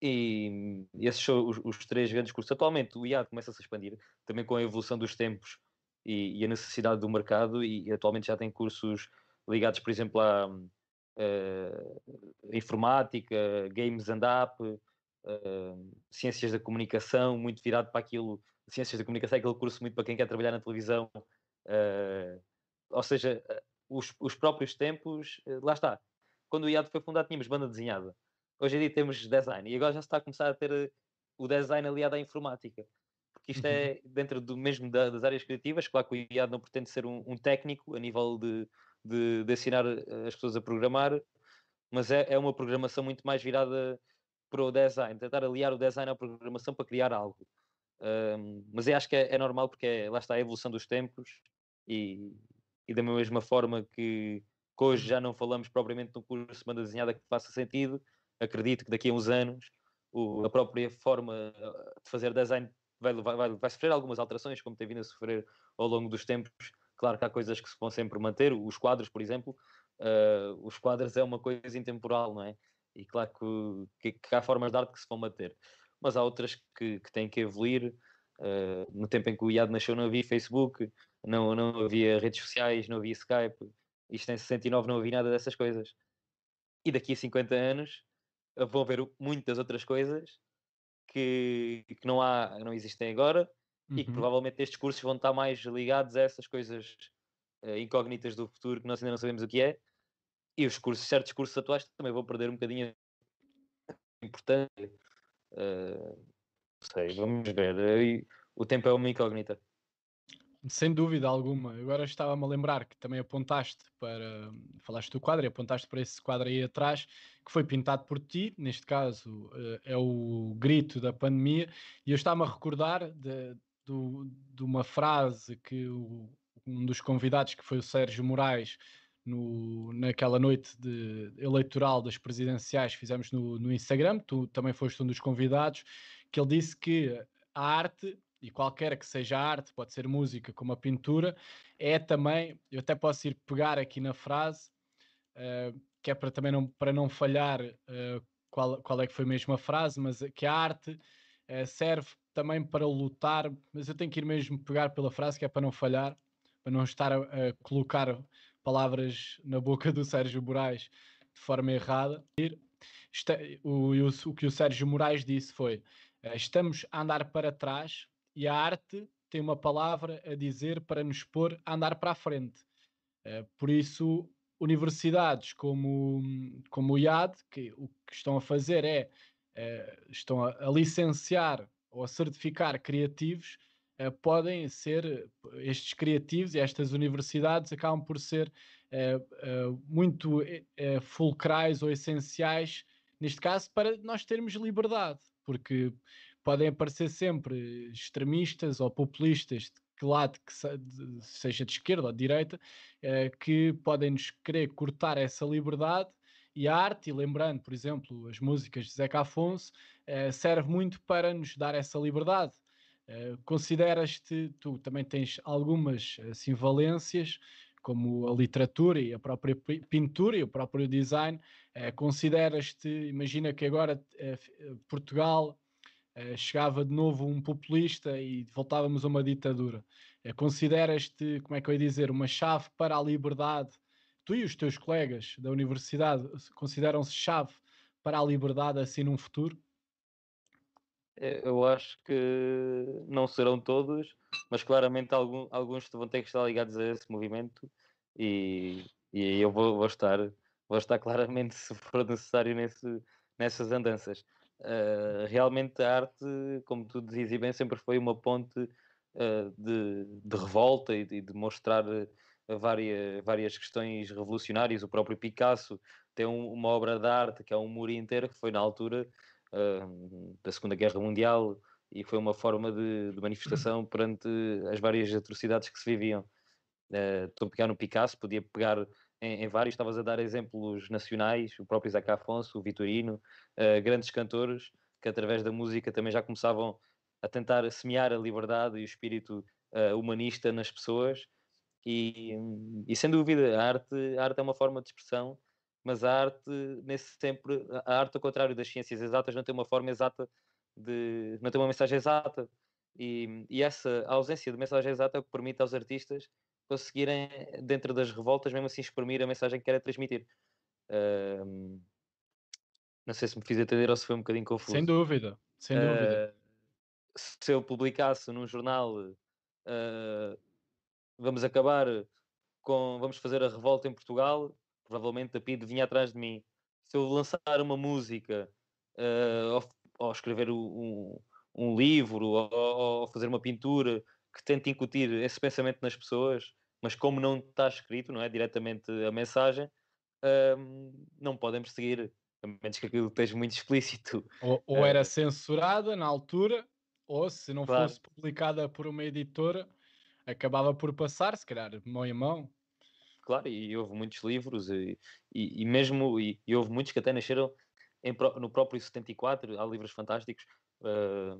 E esses são os, os, três grandes cursos. Atualmente o IAD começa a se expandir, também com a evolução dos tempos e, e a necessidade do mercado, e, e, atualmente já tem cursos ligados, por exemplo, à uh, informática, games and app, uh, ciências da comunicação, muito virado para aquilo. Ciências da comunicação é aquele curso muito para quem quer trabalhar na televisão. Uh, ou seja, os, os próprios tempos, lá está. Quando o IAD foi fundado, tínhamos banda desenhada. Hoje em dia temos design e agora já se está a começar a ter o design aliado à informática. Porque isto uhum. é dentro do mesmo da, das áreas criativas. Claro que o IAD não pretende ser um, um técnico a nível de, de, de, ensinar as pessoas a programar, mas é, é uma programação muito mais virada para o design, tentar aliar o design à programação para criar algo. Um, mas eu acho que é, é, normal porque é, lá está a evolução dos tempos e, e da mesma forma que, que, hoje já não falamos propriamente no curso de banda desenhada que faça sentido, acredito que daqui a uns anos o, a própria forma de fazer design vai, vai, vai, sofrer algumas alterações, como tem vindo a sofrer ao longo dos tempos. Claro que há coisas que se vão sempre manter, os quadros, por exemplo, uh, os quadros é uma coisa intemporal, não é? E claro que, que, que, há formas de arte que se vão manter, mas há outras que, que têm que evoluir. Uh, no tempo em que o IAD nasceu, não havia Facebook, não, não havia redes sociais, não havia Skype. Isto em 69 não havia nada dessas coisas. E daqui a 50 anos vão haver muitas outras coisas que, que não, há, não existem agora uhum. e que uhum. provavelmente estes cursos vão estar mais ligados a essas coisas uh, incógnitas do futuro que nós ainda não sabemos o que é. E os cursos, certos cursos atuais também vão perder um bocadinho importante. Uh, não sei, vamos ver. O tempo é uma incógnita. Sem dúvida alguma. Agora estava-me a lembrar que também apontaste para. Falaste do quadro e apontaste para esse quadro aí atrás, que foi pintado por ti. Neste caso eh, é o grito da pandemia. E eu estava-me a recordar de, de, de uma frase que o, um dos convidados, que foi o Sérgio Moraes, no, naquela noite de, eleitoral das presidenciais, fizemos no, no Instagram. Tu também foste um dos convidados, que ele disse que a arte e qualquer que seja a arte, pode ser música como a pintura, é também, eu até posso ir pegar aqui na frase, uh, que é para também não, para não falhar uh, qual, qual é que foi mesmo a frase, mas que a arte uh, serve também para lutar, mas eu tenho que ir mesmo pegar pela frase, que é para não falhar, para não estar a, a colocar palavras na boca do Sérgio Moraes de forma errada. O, o, o que o Sérgio Moraes disse foi: estamos a andar para trás e a arte tem uma palavra a dizer para nos pôr a andar para a frente. Uh, por isso, universidades como, como o IAD, que o que estão a fazer é uh, estão a, licenciar ou a certificar criativos, uh, podem ser estes criativos e estas universidades acabam por ser muito fulcrais ou essenciais, neste caso, para nós termos liberdade, porque podem aparecer sempre extremistas ou populistas de que lado que seja de esquerda ou de direita, eh, que podem nos querer cortar essa liberdade e a arte, e lembrando, por exemplo, as músicas de Zeca Afonso, eh, serve muito para nos dar essa liberdade. Eh, consideras-te, tu também tens algumas assim, valências, como a literatura e a própria pintura e o próprio design, consideras-te, imagina que agora Portugal chegava de novo um populista e voltávamos a uma ditadura. Uh, Consideras-te, como é que eu ia dizer, uma chave para a liberdade? Tu e os teus colegas da universidade consideram-se chave para a liberdade assim num futuro? Eh, eu acho que não serão todos, mas claramente algum, alguns vão ter que estar ligados a esse movimento e, e eu vou, vou estar vou estar claramente se for necessário nesse, nessas andanças. Uh, realmente a arte, como tu dizias bem, sempre foi uma ponte uh, de, de, revolta e de, de mostrar várias, várias questões revolucionárias. O próprio Picasso tem um, uma obra de arte que é um muro inteiro, que foi na altura uh, da Segunda Guerra Mundial e foi uma forma de, de manifestação perante as várias atrocidades que se viviam. Uh, estou a pegar no Picasso, podia pegar em, em, vários, estavas a dar exemplos nacionais, o próprio Isaac Afonso, o Vitorino, uh, grandes cantores que através da música também já começavam a tentar semear a liberdade e o espírito uh, humanista nas pessoas. E, e, sem dúvida, a arte, a arte é uma forma de expressão, mas a arte, nesse sempre, a arte, ao contrário das ciências exatas, não tem uma forma exata de. não tem uma mensagem exata. E, e essa ausência de mensagem exata é o que permite aos artistas conseguirem, dentro das revoltas, mesmo assim exprimir a mensagem que querem transmitir. Não sei se me fiz entender ou se foi um bocadinho confuso. Sem dúvida, sem dúvida. Uh, se eu publicasse num jornal uh, vamos acabar com vamos fazer a revolta em Portugal, provavelmente a PID vinha atrás de mim. Se eu lançar uma música uh, ou, ou, escrever um, um livro ou, ou, fazer uma pintura que tente incutir esse pensamento nas pessoas, mas como não está escrito, não é diretamente a mensagem, uh, não podem seguir, a menos que aquilo esteja muito explícito. Ou, ou era censurada na altura, ou se não claro. fosse publicada por uma editora, acabava por passar, se calhar, mão em mão. Claro, e houve muitos livros, e, e, e mesmo, e, e, houve muitos que até nasceram em, no próprio 74, há livros fantásticos, uh,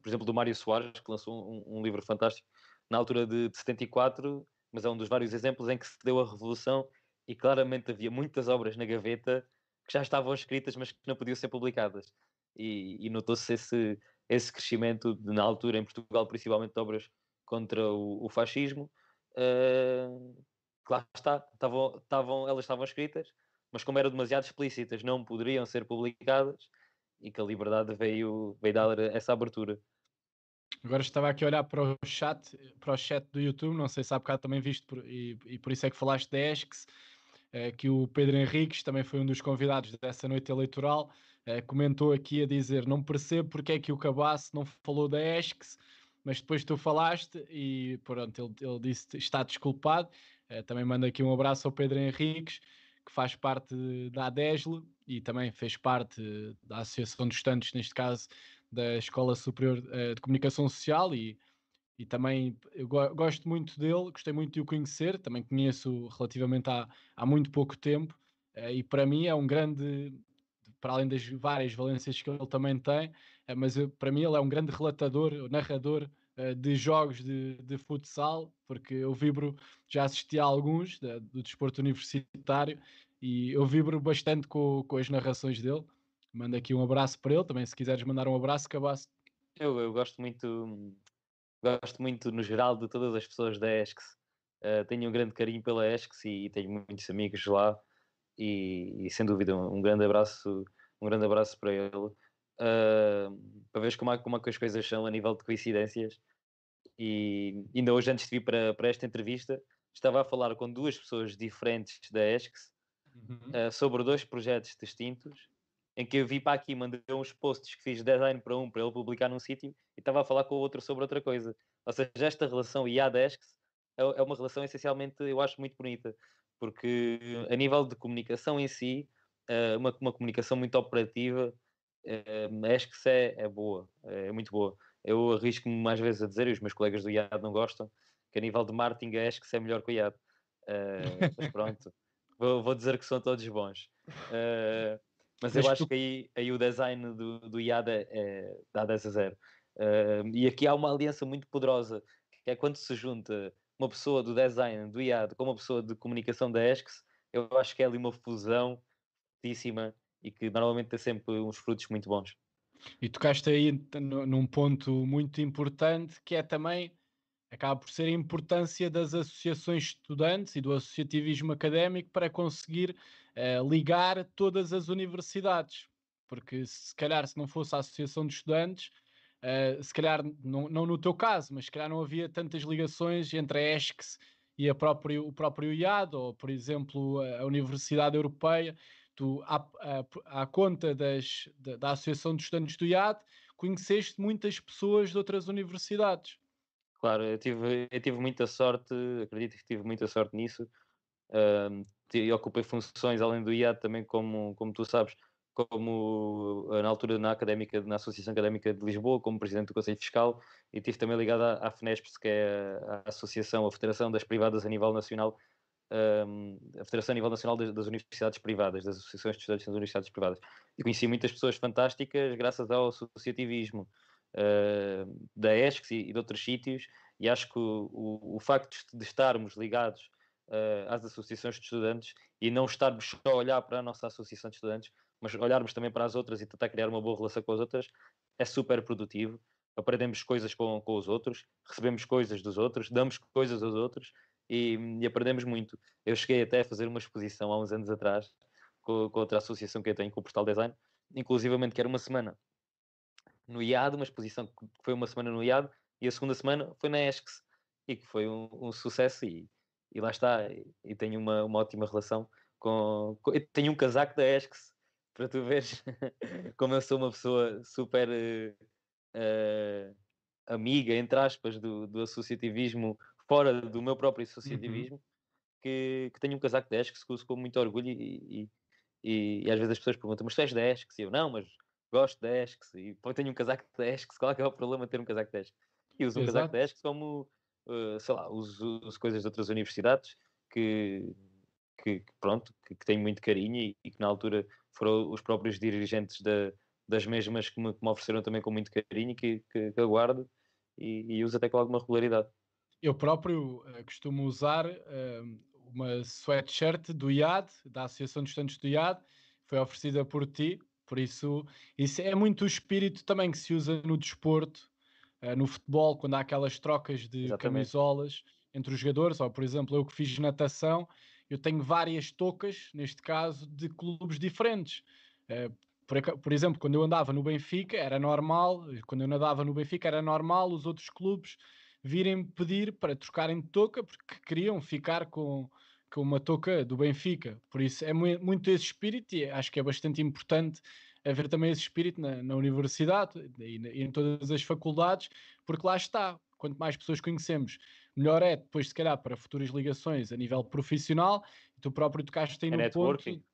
por exemplo, do Mário Soares, que lançou um, um livro fantástico na altura de, de 74, mas é um dos vários exemplos em que se deu a revolução e claramente havia muitas obras na gaveta que já estavam escritas, mas que não podiam ser publicadas. E, e notou-se esse, esse crescimento de, na altura em Portugal, principalmente de obras contra o, o fascismo. Uh, claro está, estavam, estavam, elas estavam escritas, mas como eram demasiado explícitas, não poderiam ser publicadas e que a liberdade veio, veio dar essa abertura. Agora estava aqui a olhar para o chat, para o chat do YouTube, não sei se há bocado também visto, por, e, e, por isso é que falaste da ESCS, é, que o Pedro Henriques também foi um dos convidados dessa noite eleitoral, é, comentou aqui a dizer: Não percebo porque é que o Cabasso não falou da ESCS, mas depois tu falaste e pronto, ele, ele disse está desculpado. É, também manda aqui um abraço ao Pedro Henriques, que faz parte da ADESL e também fez parte da Associação dos Estudantes, neste caso da Escola Superior uh, de Comunicação Social e, e também go gosto muito dele, gostei muito de o conhecer, também conheço relativamente há, há muito pouco tempo uh, e para mim é um grande, para além das várias valências que ele também tem, uh, mas para mim ele é um grande relatador, narrador de jogos de, de, futsal, porque eu vibro, já assisti a alguns de, do desporto universitário e eu vibro bastante com, com as narrações dele manda aqui um abraço para ele também, se quiseres mandar um abraço, cabasse. Eu, eu gosto muito, gosto muito no geral de todas as pessoas da ESCS. Uh, tenho um grande carinho pela ESCS e, e tenho muitos amigos lá e, e, sem dúvida um, um, grande abraço, um grande abraço para ele. Uh, para ver como, como é que as coisas são a nível de coincidências. E ainda hoje, antes de vir para, para esta entrevista, estava a falar com duas pessoas diferentes da ESCS uhum. uh, sobre dois projetos distintos em que eu vi para aqui, mandei uns posts que fiz design para um para ele publicar num sítio e estava a falar com o outro sobre outra coisa. Ou seja, esta relação IA-Desks é, é uma relação essencialmente, eu acho, muito bonita, porque a nível de comunicação em si, eh, uma, uma comunicação muito operativa, eh, acho que é, é boa, é muito boa. Eu arrisco-me mais vezes a dizer, e os meus colegas do IAD não gostam, que a nível de marketing acho que é melhor que o IAD. Mas pronto, vou, vou, dizer que são todos bons. Uh, mas, eu acho tu... que aí, aí o design do, do IAD é, é, dá 10 a 0. Uh, e aqui há uma aliança muito poderosa, que é quando se junta uma pessoa do design do IAD com uma pessoa de comunicação da ESCS, eu acho que é ali uma fusão fortíssima e que normalmente tem sempre uns frutos muito bons. E tocaste aí num ponto muito importante que é também acaba por ser a importância das associações estudantes e do associativismo académico para conseguir uh, ligar todas as universidades. Porque se calhar se não fosse a associação de estudantes, uh, se calhar, não, não, no teu caso, mas se calhar não havia tantas ligações entre a ESCS e a próprio, o próprio IAD, ou por exemplo a Universidade Europeia, tu, à, à, à conta das, da, da Associação de Estudantes do IAD, conheceste muitas pessoas de outras universidades. Claro, eu tive, eu tive muita sorte, acredito que tive muita sorte nisso. Uh, ocupei funções além do IAD também, como, como tu sabes, como na altura na académica, na Associação Académica de Lisboa, como presidente do Conselho Fiscal, e estive também ligado à, à que é a, Associação, a Federação das Privadas a nível nacional, a Federação a nível nacional das, das, universidades privadas, das associações de estudantes das universidades privadas. E conheci muitas pessoas fantásticas graças ao associativismo uh, da ESCS e, e, de outros sítios, e acho que o, o, o facto de estarmos ligados uh, às associações de estudantes e não estarmos só a olhar para a nossa associação de estudantes, mas olharmos também para as outras e tentar criar uma boa relação com as outras, é super produtivo. Aprendemos coisas com, com os outros, recebemos coisas dos outros, damos coisas aos outros e, e aprendemos muito. Eu cheguei até a fazer uma exposição há uns anos atrás com, com outra associação que eu tenho, com o Portal Design, inclusivamente que era uma semana no IAD, uma exposição que foi uma semana no IAD, e a segunda semana foi na ESCS, e que foi um, um sucesso, e, e, lá está, e, e tenho uma, uma ótima relação com, com... tenho um casaco da ESCS, para tu veres como eu sou uma pessoa super uh, amiga, entre aspas, do, do associativismo, fora do meu próprio uhum. associativismo, uhum. que, que tenho um casaco de ESCS que uso com muito orgulho e, e, e, às vezes as pessoas perguntam, mas tu és da ESCS? E eu, não, mas gosto da ESCS e tenho um casaco da ESCS, qual é, é o problema de ter um casaco da ESCS? E uso um Exato. casaco da ESCS como, uh, sei lá, uso, uso coisas de outras universidades que, que, que pronto, que, que, tenho muito carinho e, e, que na altura foram os próprios dirigentes da, das mesmas que me, que me, ofereceram também com muito carinho que, que, que eu guardo e, e uso até com alguma regularidade. Eu próprio uh, costumo usar uh, uma sweatshirt do IAD, da Associação de Estudantes do IAD, foi oferecida por ti, por isso, isso é muito o espírito também que se usa no desporto, uh, no futebol, quando há aquelas trocas de Exatamente. camisolas entre os jogadores, ou por exemplo, eu que fiz natação, eu tenho várias toucas, neste caso, de clubes diferentes. Uh, por, por, exemplo, quando eu andava no Benfica, era normal, quando eu nadava no Benfica, era normal os outros clubes virem pedir para trocarem de touca porque queriam ficar com, com uma touca do Benfica. Por isso é muito esse espírito e acho que é bastante importante haver também esse espírito na, na universidade e, e, em todas as faculdades, porque lá está. Quanto mais pessoas conhecemos, melhor é depois, se calhar, para futuras ligações a nível profissional. E tu próprio tocaste aí é no networking. ponto,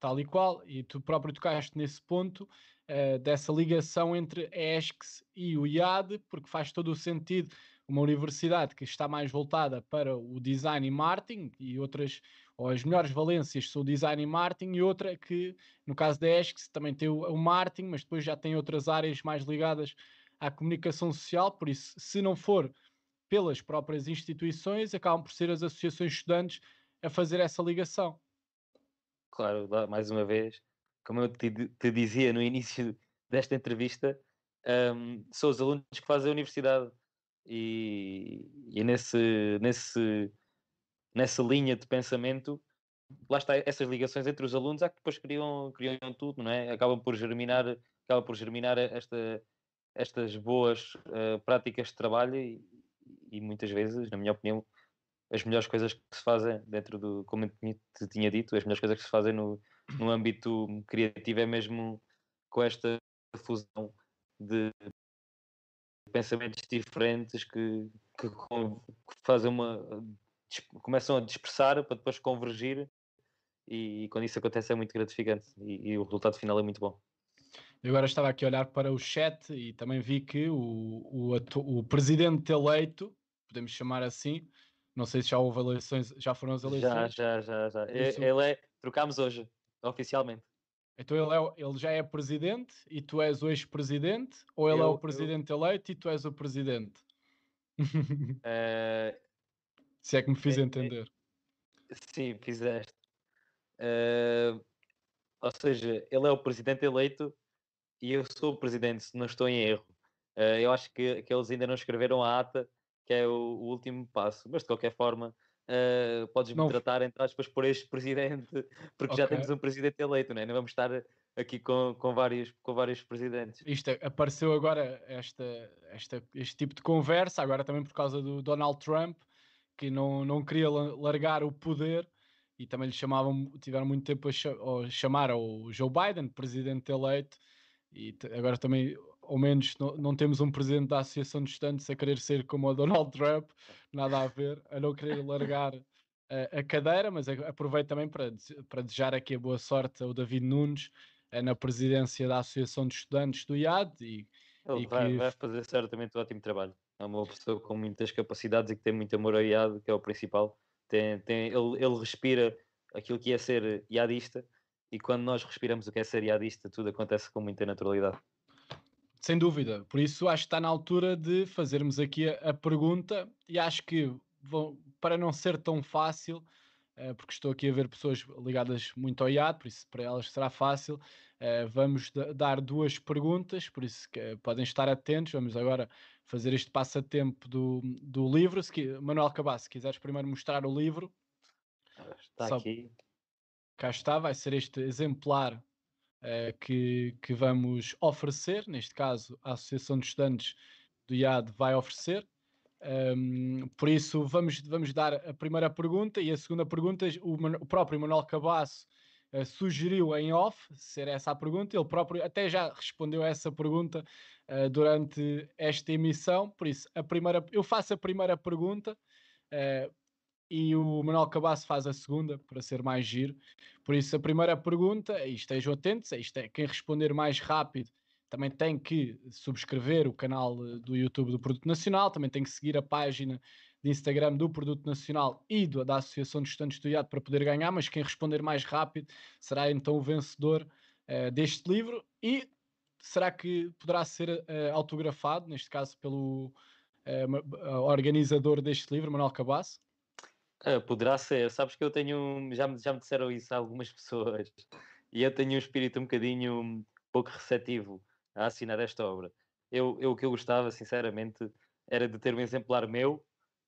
tal e qual, e tu próprio tocaste nesse ponto uh, dessa ligação entre a ESCS e o IAD, porque faz todo o sentido uma universidade que está mais voltada para o design e marketing e outras, ou as melhores valências são o design e marketing, e outra que, no caso da ESCS, também tem o, o marketing, mas depois já tem outras áreas mais ligadas à comunicação social, por isso, se não for pelas próprias instituições, acabam por ser as associações estudantes a fazer essa ligação. Claro, mais uma vez, como eu te, te dizia no início desta entrevista, um, são os alunos que fazem a universidade e, e nesse, nesse, nessa linha de pensamento, lá está essas ligações entre os alunos, há que depois criam, criam tudo, não é? Acabam por germinar, acaba por germinar esta, estas boas uh, práticas de trabalho e, e, muitas vezes, na minha opinião, as melhores coisas que se fazem dentro do, como eu te tinha dito, as melhores coisas que se fazem no, no âmbito criativo é mesmo com esta fusão de pensamentos diferentes que, que, que fazem uma começam a dispersar para depois convergir e, e quando isso acontece é muito gratificante e, e, o resultado final é muito bom. Eu agora estava aqui a olhar para o chat e também vi que o, o, o presidente eleito, podemos chamar assim, não sei se já houve eleições, já foram as eleições. Já, já, já, já. Isso... Ele é, trocámos hoje, oficialmente. Então ele, é, ele já é presidente e tu és o ex-presidente? Ou ele eu, é o presidente eu... eleito e tu és o presidente? Uh... Se é que me fiz é, entender. É... Sim, fizeste. Uh... Ou seja, ele é o presidente eleito e eu sou o presidente, se não estou em erro. Uh, eu acho que, que eles ainda não escreveram a ata, que é o, o último passo, mas de qualquer forma uh, podes-me não. tratar, entre aspas, por este presidente, porque okay. já temos um presidente eleito, não é? Não vamos estar aqui com, com, vários, com vários presidentes. Isto apareceu agora, esta, esta, este tipo de conversa, agora também por causa do Donald Trump, que não, não queria largar o poder e também lhe chamavam, tiveram muito tempo a chamar o Joe Biden, presidente eleito, e agora também ao menos não, não, temos um presidente da Associação de Estudantes a querer ser como o Donald Trump, nada a ver, a não querer largar a, a cadeira, mas aproveito também para, para desejar aqui a boa sorte ao David Nunes eh, na presidência da Associação de Estudantes do IAD. E, Ele e vai, que... vai, fazer certamente um ótimo trabalho. É uma pessoa com muitas capacidades e que tem muito amor ao IAD, que é o principal. Tem, tem, ele, ele respira aquilo que é ser iadista e quando nós respiramos o que é ser iadista, tudo acontece com muita naturalidade. Sem dúvida. Por isso acho que está na altura de fazermos aqui a, a pergunta e acho que vou, para não ser tão fácil, uh, porque estou aqui a ver pessoas ligadas muito ao IAD, por isso para elas será fácil. Uh, vamos dar duas perguntas, por isso que, uh, podem estar atentos. Vamos agora fazer este passatempo do, do livro. Se, Manuel Cabas, se quiseres primeiro mostrar o livro. Está Só, aqui. Cá está, vai ser este exemplar que, que vamos oferecer. Neste caso, a Associação de Estudantes do IAD vai oferecer. Um, por isso, vamos, vamos dar a primeira pergunta e a segunda pergunta. O, o próprio Manuel Cabasso uh, sugeriu em off ser essa a pergunta. Ele próprio até já respondeu a essa pergunta uh, durante esta emissão. Por isso, a primeira, eu faço a primeira pergunta uh, e o Manuel Cabasso faz a segunda para ser mais giro. Por isso, a primeira pergunta, e estejam atentos, é isto é quem responder mais rápido também tem que subscrever o canal eh, do YouTube do Produto Nacional, também tem que seguir a página de Instagram do Produto Nacional e do, da Associação de Estudantes do IAD para poder ganhar, mas quem responder mais rápido será então o vencedor uh, deste livro e será que poderá ser uh, autografado, neste caso pelo uh, organizador deste livro, Manuel Cabasso? Poderá ser, sabes que eu tenho, já me, já me disseram isso a algumas pessoas, e eu tenho um espírito um bocadinho pouco receptivo a assinar esta obra. Eu, eu o que eu gostava, sinceramente, era de ter um exemplar meu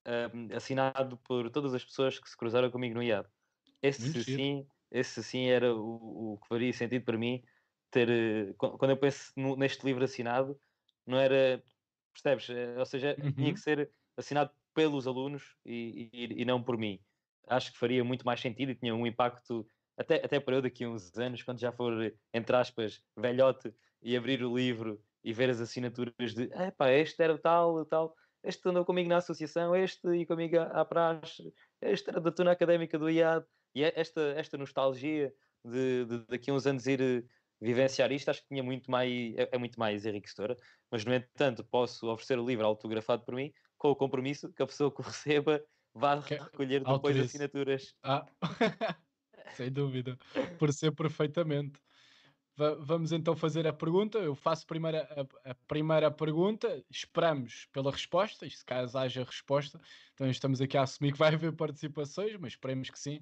um, assinado por todas as pessoas que se cruzaram comigo no IAD. Esse sim, esse sim era o, o, que faria sentido para mim ter. Eh, quando eu penso neste livro assinado, não era. Percebes? Eh, ou seja, uhum. tinha que ser assinado pelos alunos e, e, e, não por mim. Acho que faria muito mais sentido e tinha um impacto, até, até para eu daqui a uns anos, quando já for, entre aspas, velhote, e abrir o livro e ver as assinaturas de epá, este era tal, tal, este andou comigo na associação, este e comigo à, praxe, este era da tuna académica do IAD, e é esta, esta nostalgia de, de daqui a uns anos ir eh, vivenciar isto, acho que tinha muito mais, é, é, muito mais enriquecedora, mas no entanto posso oferecer o livro autografado por mim, com o compromisso que a pessoa que o receba vá que recolher depois Autorize. assinaturas. Ah, sem dúvida, por ser perfeitamente vamos então fazer a pergunta. Eu faço primeira, a, a, primeira pergunta, esperamos pela resposta, e se caso haja resposta, então estamos aqui a assumir que vai haver participações, mas esperemos que sim.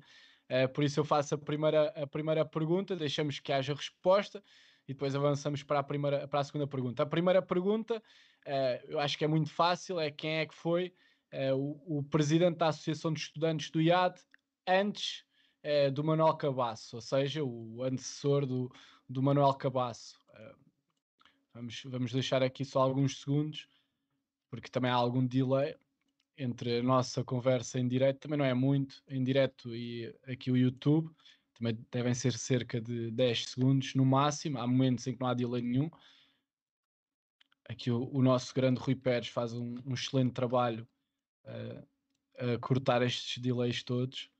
Uh, por isso eu faço a primeira, a primeira pergunta, deixamos que haja resposta e depois avançamos para a, primeira, para a segunda pergunta. A primeira pergunta, uh, eu acho que é muito fácil, é quem é que foi uh, o, o, presidente da Associação de Estudantes do IAD antes do Manuel Cabasso, ou seja, o antecessor do, do Manuel Cabasso. Uh, vamos, vamos deixar aqui só alguns segundos, porque também há algum delay entre a nossa conversa em direto, também não é muito, em direto e aqui o YouTube, também devem ser cerca de 10 segundos no máximo, há momentos em que não há delay nenhum. Aqui o, o nosso grande Rui Pérez faz um, um excelente trabalho uh, a cortar estes delays todos.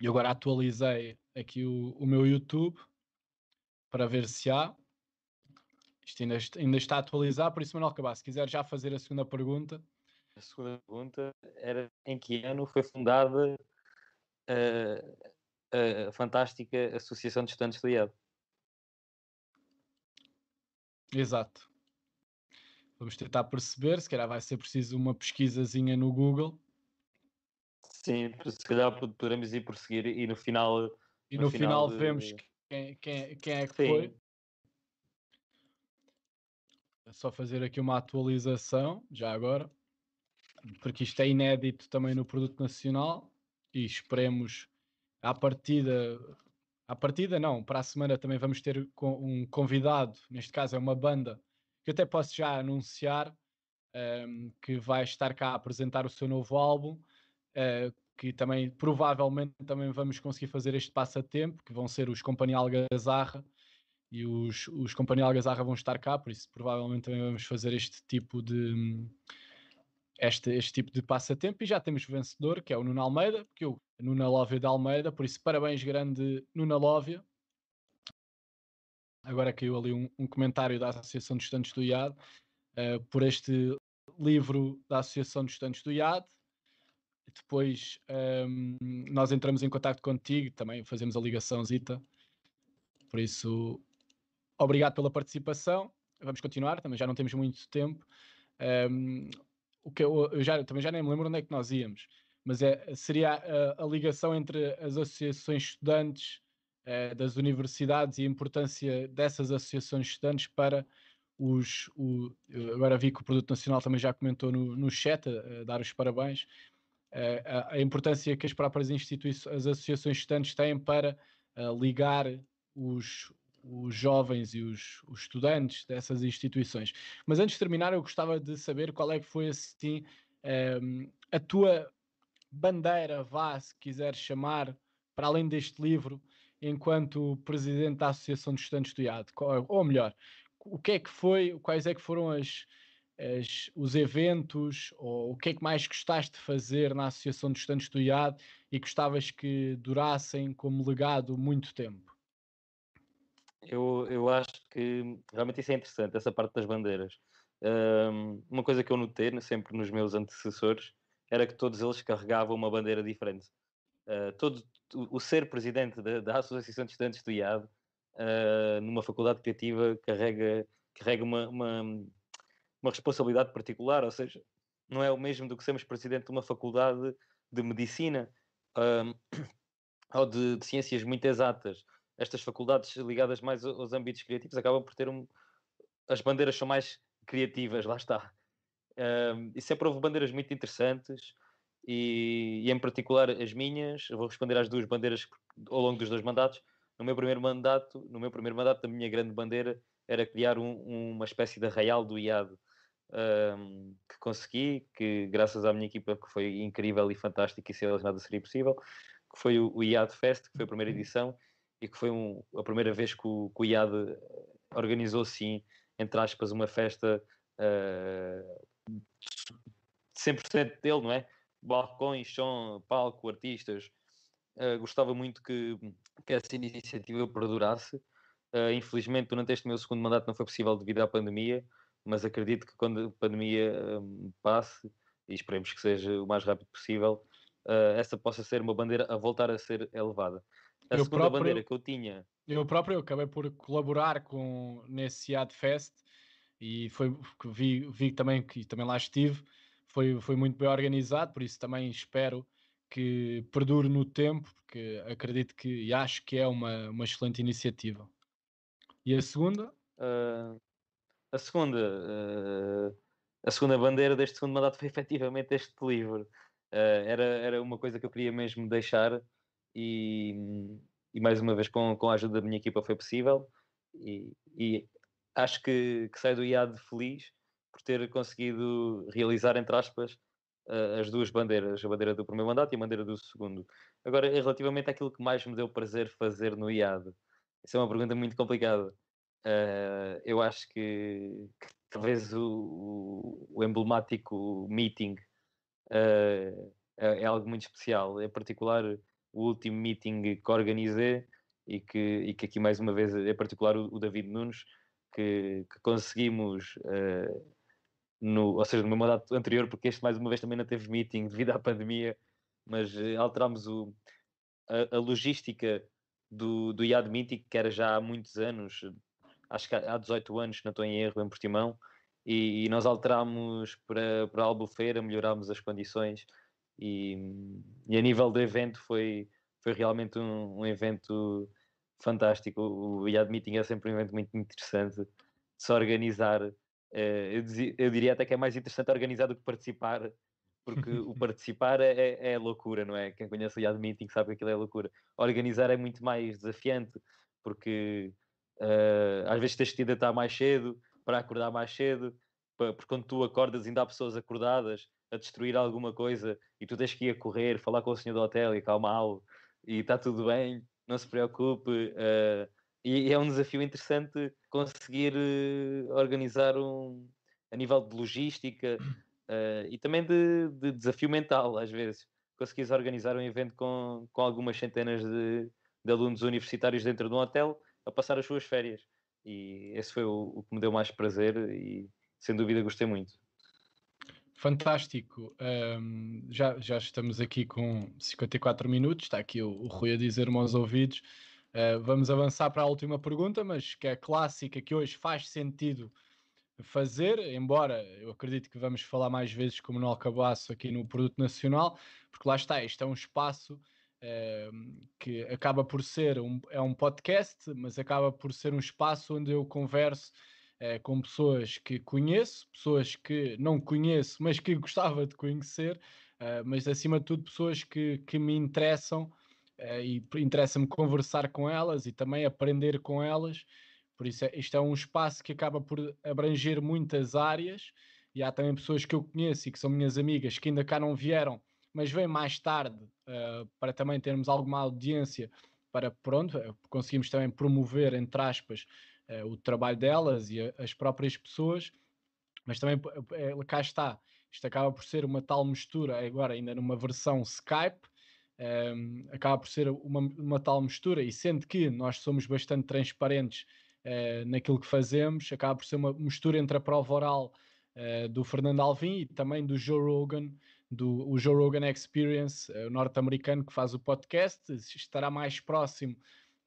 E agora atualizei aqui o, o meu YouTube para ver se há. Isto ainda, ainda está a atualizar, por isso, Manuel Cabas, se quiser já fazer a segunda pergunta. A segunda pergunta era em que ano foi fundada a, a fantástica Associação de Estudantes do IED? Exato. Vamos tentar perceber, se calhar vai ser preciso uma pesquisazinha no Google. Sim, se calhar poderemos ir por seguir e no final. E no, no final, final de... vemos quem, quem, quem é que Sim. foi. É só fazer aqui uma atualização, já agora, porque isto é inédito também no produto nacional e esperemos à partida, à partida não, para a semana também vamos ter um convidado, neste caso é uma banda, que eu até posso já anunciar, um, ehm, que vai estar cá a apresentar o seu novo álbum, uh, que também provavelmente também vamos conseguir fazer este passatempo, que vão ser os Companhia Algazarra e os, os Companhia Algazarra vão estar cá, por isso provavelmente também vamos fazer este tipo de este, este tipo de passatempo e já temos vencedor, que é o Nuno Almeida, que eu, Nuna Lóvia de Almeida, por isso parabéns grande Nuna Lóvia. Agora caiu ali um, um comentário da Associação de Estudantes do IAD uh, por este livro da Associação de Estudantes do IAD, depois um, nós entramos em contato contigo, também fazemos a ligação Zita. Por isso, obrigado pela participação. Vamos continuar, também já não temos muito tempo. Um, o que eu, eu, já, também já nem me lembro onde é que nós íamos, mas é, seria a, a ligação entre as associações estudantes uh, das universidades e a importância dessas associações estudantes para os. O, agora vi que o Produto Nacional também já comentou no, no chat, a, a dar os parabéns a, a, importância que as próprias instituições, as associações estudantes têm para ligar os, os jovens e os, os, estudantes dessas instituições. Mas antes de terminar, eu gostava de saber qual é que foi assim um, a tua bandeira, vá, se quiseres chamar, para além deste livro, enquanto presidente da Associação de Estudantes do IAD, ou melhor, o que é que foi, quais é que foram as, as, os eventos, ou o que é que mais gostaste de fazer na Associação de Estudantes do IAD e gostavas que durassem como legado muito tempo? Eu, eu acho que realmente isso é interessante, essa parte das bandeiras. Um, uma coisa que eu notei sempre nos meus antecessores era que todos eles carregavam uma bandeira diferente. Uh, todo o, o, ser presidente da, da, Associação de Estudantes do IAD uh, numa faculdade criativa carrega, carrega uma, uma, uma, responsabilidade particular, ou seja, não é o mesmo do que sermos presidente de uma faculdade de medicina um, ou de, de, ciências muito exatas. Estas faculdades ligadas mais aos âmbitos criativos acabam por ter um. As bandeiras são mais criativas, lá está. Um, e sempre houve bandeiras muito interessantes, e, e, em particular as minhas, vou responder às duas bandeiras ao longo dos dois mandatos. No meu primeiro mandato, no meu primeiro mandato, a minha grande bandeira era criar um, uma espécie de arraial do IAD um, que consegui, que graças à minha equipa que foi incrível e fantástica e sem eles nada seria possível, que foi o, o IAD Fest, que foi a primeira uhum. edição e que foi um, a primeira vez que o, que o IAD organizou sim entre aspas, uma festa uh, ah, 100% dele, não é? Balcões, som, palco, artistas. Uh, gostava muito que, que essa iniciativa perdurasse. Uh, infelizmente, durante este meu segundo mandato não foi possível devido à pandemia, mas acredito que quando a pandemia um, passe, e esperemos que seja o mais rápido possível, uh, essa possa ser uma bandeira a voltar a ser elevada. A eu segunda próprio, bandeira que eu tinha. Eu próprio acabei por colaborar com nesse AdFest e foi vi, vi também que também lá estive, foi, foi muito bem organizado, por isso também espero que perdure no tempo, porque acredito que e acho que é uma, uma excelente iniciativa. E a segunda? Uh, a segunda, uh, a segunda bandeira deste segundo mandato foi efetivamente este livro. Uh, era, era uma coisa que eu queria mesmo deixar e, e mais uma vez com, com a ajuda da minha equipa foi possível e, e acho que, que saio do IAD feliz por ter conseguido realizar, entre aspas, as duas bandeiras, a bandeira do primeiro mandato e a bandeira do segundo. Agora, relativamente àquilo que mais me deu prazer fazer no IAD, isso é uma pergunta muito complicada. Uh, eu acho que, que talvez o, o, o, emblemático meeting uh, é, é, algo muito especial, em particular o último meeting que organizei e que, e que aqui mais uma vez, em particular o, o David Nunes, que, que conseguimos, uh, no, ou seja, no meu mandato anterior, porque este mais uma vez também não teve meeting devido à pandemia, mas uh, alterámos o, a, a, logística do, do IAD Meeting, que era já há muitos anos, acho que há 18 anos, não estou em erro, em Portimão, e, e nós alterámos para, para Albufeira, melhorámos as condições e, e a nível do evento foi, foi realmente um, um evento fantástico. O IAD Meeting é sempre um evento muito interessante de se organizar. Eh, eu, dizia, eu, diria até que é mais interessante organizar do que participar, porque o participar é, é, é, loucura, não é? Quem conhece o IAD Meeting sabe que aquilo é loucura. Organizar é muito mais desafiante, porque uh, às vezes tens de estar mais cedo para acordar mais cedo, porque quando tu acordas ainda há pessoas acordadas a destruir alguma coisa e tu tens que ir a correr, falar com o senhor do hotel e acalmá-lo e está tudo bem não se preocupe. Uh, e é um desafio interessante conseguir uh, organizar um, a nível de logística uh, e também de, de, desafio mental, às vezes. Conseguires organizar um evento com, com algumas centenas de, de alunos universitários dentro de um hotel a passar as suas férias. E esse foi o, o que me deu mais prazer e, sem dúvida, gostei muito. Fantástico. Um, já, já estamos aqui com 54 minutos. Está aqui o, o Rui a dizer-me aos ouvidos. Uh, vamos avançar para a última pergunta, mas que é clássica, que hoje faz sentido fazer, embora eu acredito que vamos falar mais vezes como no Alcabaço aqui no Produto Nacional, porque lá está, isto é um espaço uh, que acaba por ser um, é um podcast, mas acaba por ser um espaço onde eu converso é, com pessoas que conheço, pessoas que não conheço, mas que gostava de conhecer, uh, mas acima de tudo pessoas que, que me interessam e interessa-me conversar com elas e também aprender com elas. Por isso, é, isto é um espaço que acaba por abranger muitas áreas e há também pessoas que eu conheço e que são minhas amigas que ainda cá não vieram, mas vêm mais tarde uh, para também termos alguma audiência para pronto, conseguimos também promover, entre aspas, uh, o trabalho delas e a, as próprias pessoas, mas também uh, cá está, isto acaba por ser uma tal mistura, agora ainda numa versão Skype, um, ehm, acaba por ser uma, uma tal mistura, e sendo que nós somos bastante transparentes uh, naquilo que fazemos, acaba por ser uma mistura entre a prova oral uh, do Fernando Alvim e também do Joe Rogan, do o Joe Rogan Experience, uh, norte-americano que faz o podcast, estará mais próximo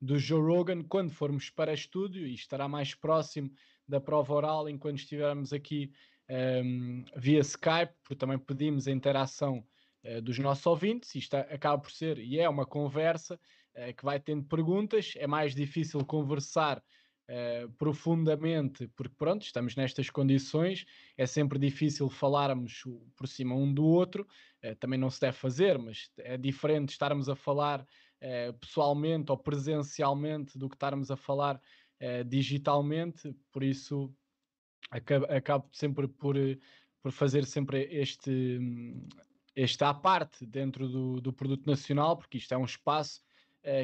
do Joe Rogan quando formos para estúdio e estará mais próximo da prova oral enquanto estivermos aqui um, ehm, via Skype, porque também pedimos a interação uh, dos nossos ouvintes. Isto acaba por ser e é uma conversa uh, que vai tendo perguntas. É mais difícil conversar uh, profundamente, porque pronto, estamos nestas condições, é sempre difícil falarmos por cima um do outro, uh, também não se deve fazer, mas é diferente estarmos a falar uh, pessoalmente ou presencialmente do que estarmos a falar digitalmente, por isso acabo, acabo sempre por, por fazer sempre este, este à parte dentro do, do produto nacional, porque isto é um espaço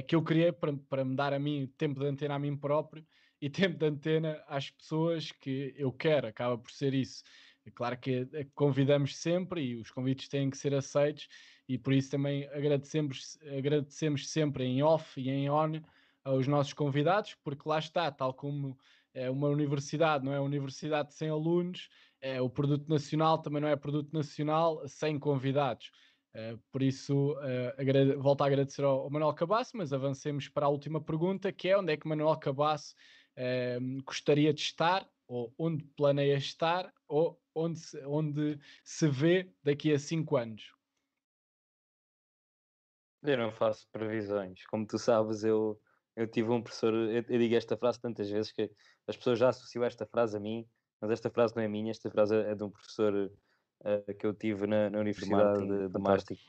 que eu criei para, para me dar a mim tempo de antena a mim próprio e tempo de antena às pessoas que eu quero, acaba por ser isso. É claro que eh, convidamos sempre e os convites têm que ser aceitos e por isso também agradecemos, agradecemos sempre em off e em on aos nossos convidados, porque lá está, tal como é uma universidade, não é uma universidade sem alunos, é, o produto nacional também não é produto nacional sem convidados. Uh, por isso, uh, volto a agradecer ao, ao Manuel Cabasso, mas avancemos para a última pergunta, que é onde é que Manuel Cabasso uh, gostaria de estar, ou onde planeia estar, ou onde se, onde se vê daqui a cinco anos? Eu não faço previsões. Como tu sabes, eu, eu tive um professor, eu, eu digo esta frase tantas vezes que as pessoas já associam esta frase a mim, mas esta frase não é minha, esta frase é de um professor uh, que eu tive na, na Universidade de, de Marketing.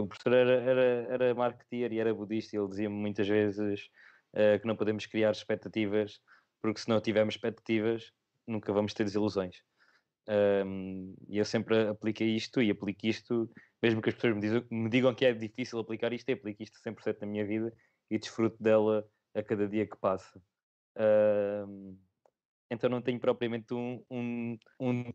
o professor era, era, era marketeer e era budista e ele dizia-me muitas vezes uh, que não podemos criar expectativas, porque se não tivermos expectativas, nunca vamos ter desilusões. Um, e eu sempre apliquei isto e aplico isto, mesmo que as pessoas me, me digam que é difícil aplicar isto, eu aplico isto 100% na minha vida e desfruto dela a cada dia que passa. Um, então não tenho propriamente um, um, um,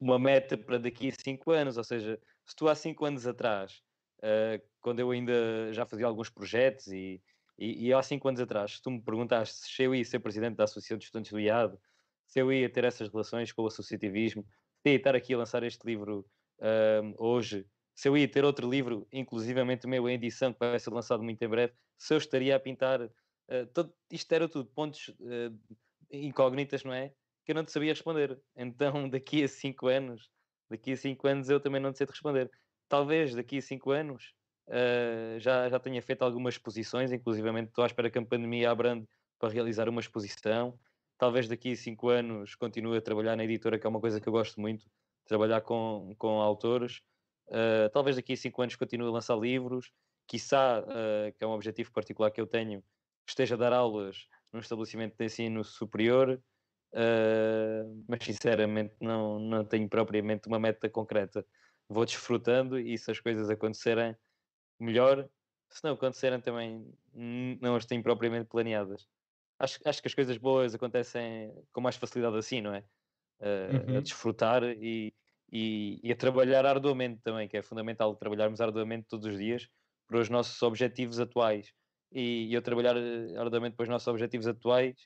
uma meta para daqui a 5 anos, ou seja, se tu há 5 anos atrás, uh, quando eu ainda já fazia alguns projetos e, e, e há cinco anos atrás, se tu me perguntaste se eu ia ser presidente da Associação de Estudantes do IAD, se eu ia ter essas relações com o associativismo, se ia estar aqui a lançar este livro uh, hoje, se eu ia ter outro livro, inclusivamente meu em edição, que vai ser lançado muito em breve, se eu estaria a pintar. Uh, todo, isto era tudo pontos uh, incógnitas, não é? Que eu não te sabia responder. Então, daqui a cinco anos, daqui a cinco anos eu também não te sei te responder. Talvez daqui a cinco anos Uh, já, já tenha feito algumas exposições, inclusivamente estou à espera que a pandemia abrande para realizar uma exposição. Talvez daqui a cinco anos continue a trabalhar na editora, que é uma coisa que eu gosto muito, trabalhar com, com autores. Uh, talvez daqui a cinco anos continue a lançar livros. Quiçá, uh, que é um objetivo particular que eu tenho, esteja a dar aulas num estabelecimento de ensino superior. Uh, mas sinceramente não, não tenho propriamente uma meta concreta. Vou desfrutando e se as coisas acontecerem, melhor. Se não acontecerem também, não as tenho propriamente planeadas. Acho, acho que as coisas boas acontecem com mais facilidade assim, não é? Uh, uhum. A desfrutar e, e, e, a trabalhar arduamente também, que é fundamental trabalharmos arduamente todos os dias para os nossos objetivos atuais. E, e eu trabalhar eh, arduamente para os nossos objetivos atuais,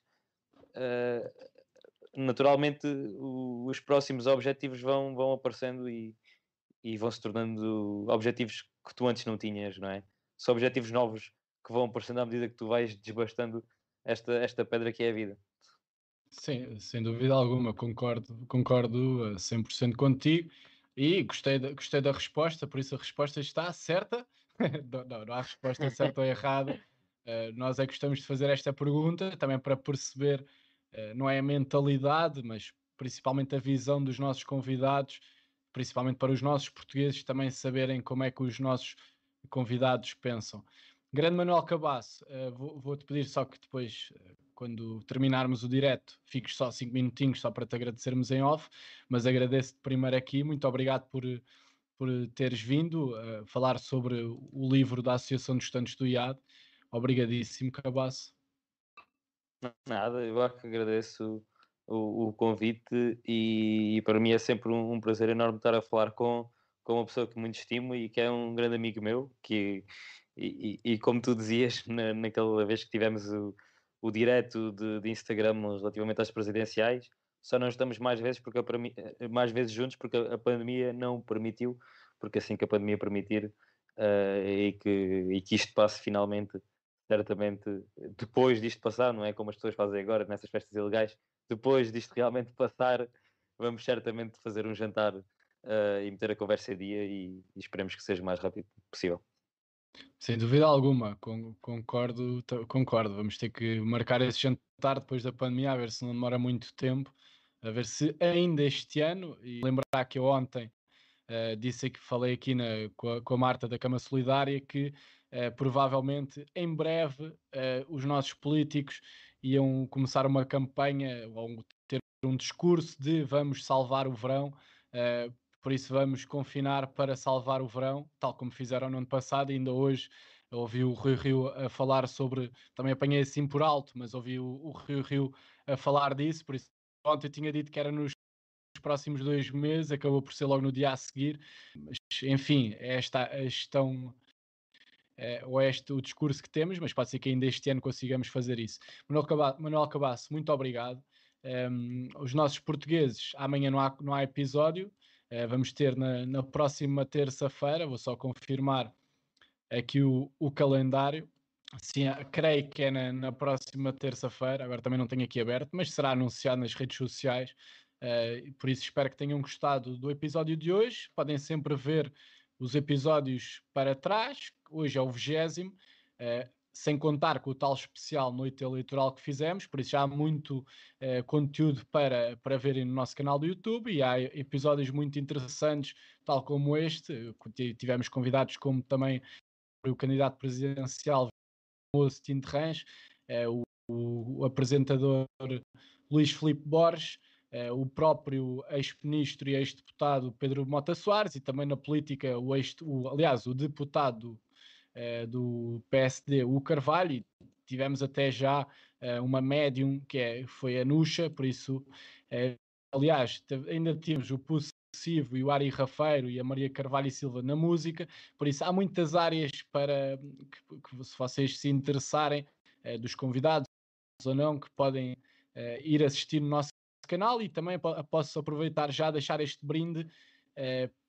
uh, naturalmente o, os próximos objetivos vão, vão aparecendo e, e vão se tornando objetivos que tu antes não tinhas, não é? São objetivos novos que vão aparecendo à medida que tu vais desbastando esta, esta pedra que é a vida. Sim, sem dúvida alguma, concordo, concordo a 100% contigo e gostei gostei da resposta, por isso a resposta está certa. não, não, não há resposta certa ou errada. Uh, nós é que gostamos de fazer esta pergunta também para perceber, uh, não é a mentalidade, mas principalmente a visão dos nossos convidados principalmente para os nossos portugueses também saberem como é que os nossos convidados pensam. Grande Manuel Cabasso, uh, vou-te vou pedir só que depois, uh, quando terminarmos o direto, fiques só cinco minutinhos só para te agradecermos em off, mas agradeço-te primeiro aqui, muito obrigado por, por teres vindo uh, falar sobre o livro da Associação dos Estudantes do IAD. Obrigadíssimo, Cabasso. Nada, eu que agradeço o, o convite e, e, para mim é sempre um, um, prazer enorme estar a falar com, com uma pessoa que muito estimo e que é um grande amigo meu que, e, e, como tu dizias na, naquela vez que tivemos o, o direto de, de, Instagram relativamente às presidenciais só não estamos mais vezes, porque a, mais vezes juntos porque a, a pandemia não permitiu porque assim que a pandemia permitir uh, e, que, e que isto passe finalmente certamente depois disto passar, não é como as pessoas fazem agora nessas festas ilegais, depois disto realmente passar, vamos certamente fazer um jantar uh, e meter a conversa em dia e, e, esperemos que seja o mais rápido possível. Sem dúvida alguma, concordo, concordo. Vamos ter que marcar esse jantar depois da pandemia, a ver se não demora muito tempo, a ver se ainda este ano, e lembrar que eu ontem uh, disse que falei aqui na, com, a, com a Marta da Cama Solidária que uh, provavelmente em breve uh, os nossos políticos iam começar uma campanha ou ter um discurso de vamos salvar o verão, por isso vamos confinar para salvar o verão, tal como fizeram no ano passado, e ainda hoje ouvi o Rio Rio a falar sobre, também apanhei assim por alto, mas ouvi o, o Rio Rio a falar disso, por isso ontem eu tinha dito que era nos próximos dois meses, acabou por ser logo no dia a seguir, mas enfim, é esta a gestão é, ou é este o discurso que temos, mas pode ser que ainda este ano consigamos fazer isso. Manuel Cabasso, muito obrigado. Um, os nossos portugueses, amanhã não há, não há episódio, uh, vamos ter na, na próxima terça-feira, vou só confirmar aqui o, o calendário. Sim, creio que é na, na próxima terça-feira, agora também não tenho aqui aberto, mas será anunciado nas redes sociais. Uh, por isso espero que tenham gostado do episódio de hoje. Podem sempre ver os episódios para trás, hoje é o vigésimo, uh, sem contar com o tal especial noite eleitoral que fizemos, por isso já há muito uh, conteúdo para, para verem no nosso canal do YouTube e há episódios muito interessantes, tal como este. Tivemos convidados como também o candidato presidencial Austin Terrans, uh, o, o, apresentador Luís Filipe Borges, uh, o próprio ex-ministro e ex-deputado Pedro Mota Soares e também na política, o ex, o, aliás, o deputado uh, do PSD, o Carvalho, tivemos até já uh, uma médium que é, foi a Nuxa, por isso, aliás, ainda temos o Possível e o Ari Rafeiro e a Maria Carvalho e Silva na música, por isso há muitas áreas para que, que se vocês se interessarem dos convidados ou não, que podem ir assistir no nosso canal. E também posso aproveitar já deixar este brinde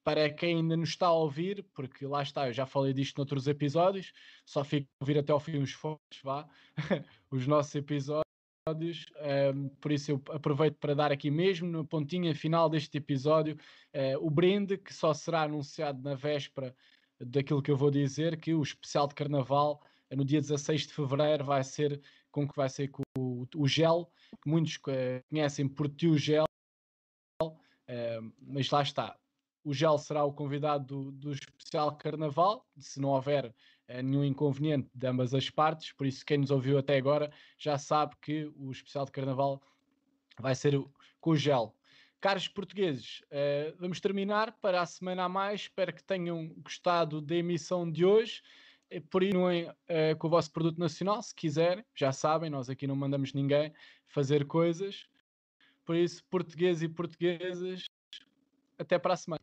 para quem ainda nos está a ouvir, porque lá está, eu já falei disto noutros episódios, só fico a ouvir até ao fim os fotos, vá, os nossos episódios. Um, ehm, por isso eu aproveito para dar aqui mesmo na pontinha final deste episódio uh, o brinde que só será anunciado na véspera daquilo que eu vou dizer que o especial de carnaval no dia 16 de fevereiro vai ser com que vai ser com o, o gel que muitos uh, conhecem por tio Gel, uh, mas lá está. O Gel será o convidado do, do especial Carnaval, se não houver uh, nenhum inconveniente de ambas as partes, por isso quem nos ouviu até agora já sabe que o especial de Carnaval vai ser com o Gel. Caros portugueses, uh, vamos terminar para a semana a mais. Espero que tenham gostado da emissão de hoje. Eh, por aí uh, com o vosso produto nacional, se quiserem, já sabem, nós aqui não mandamos ninguém fazer coisas. Por isso, portugueses e portuguesas, até para a semana.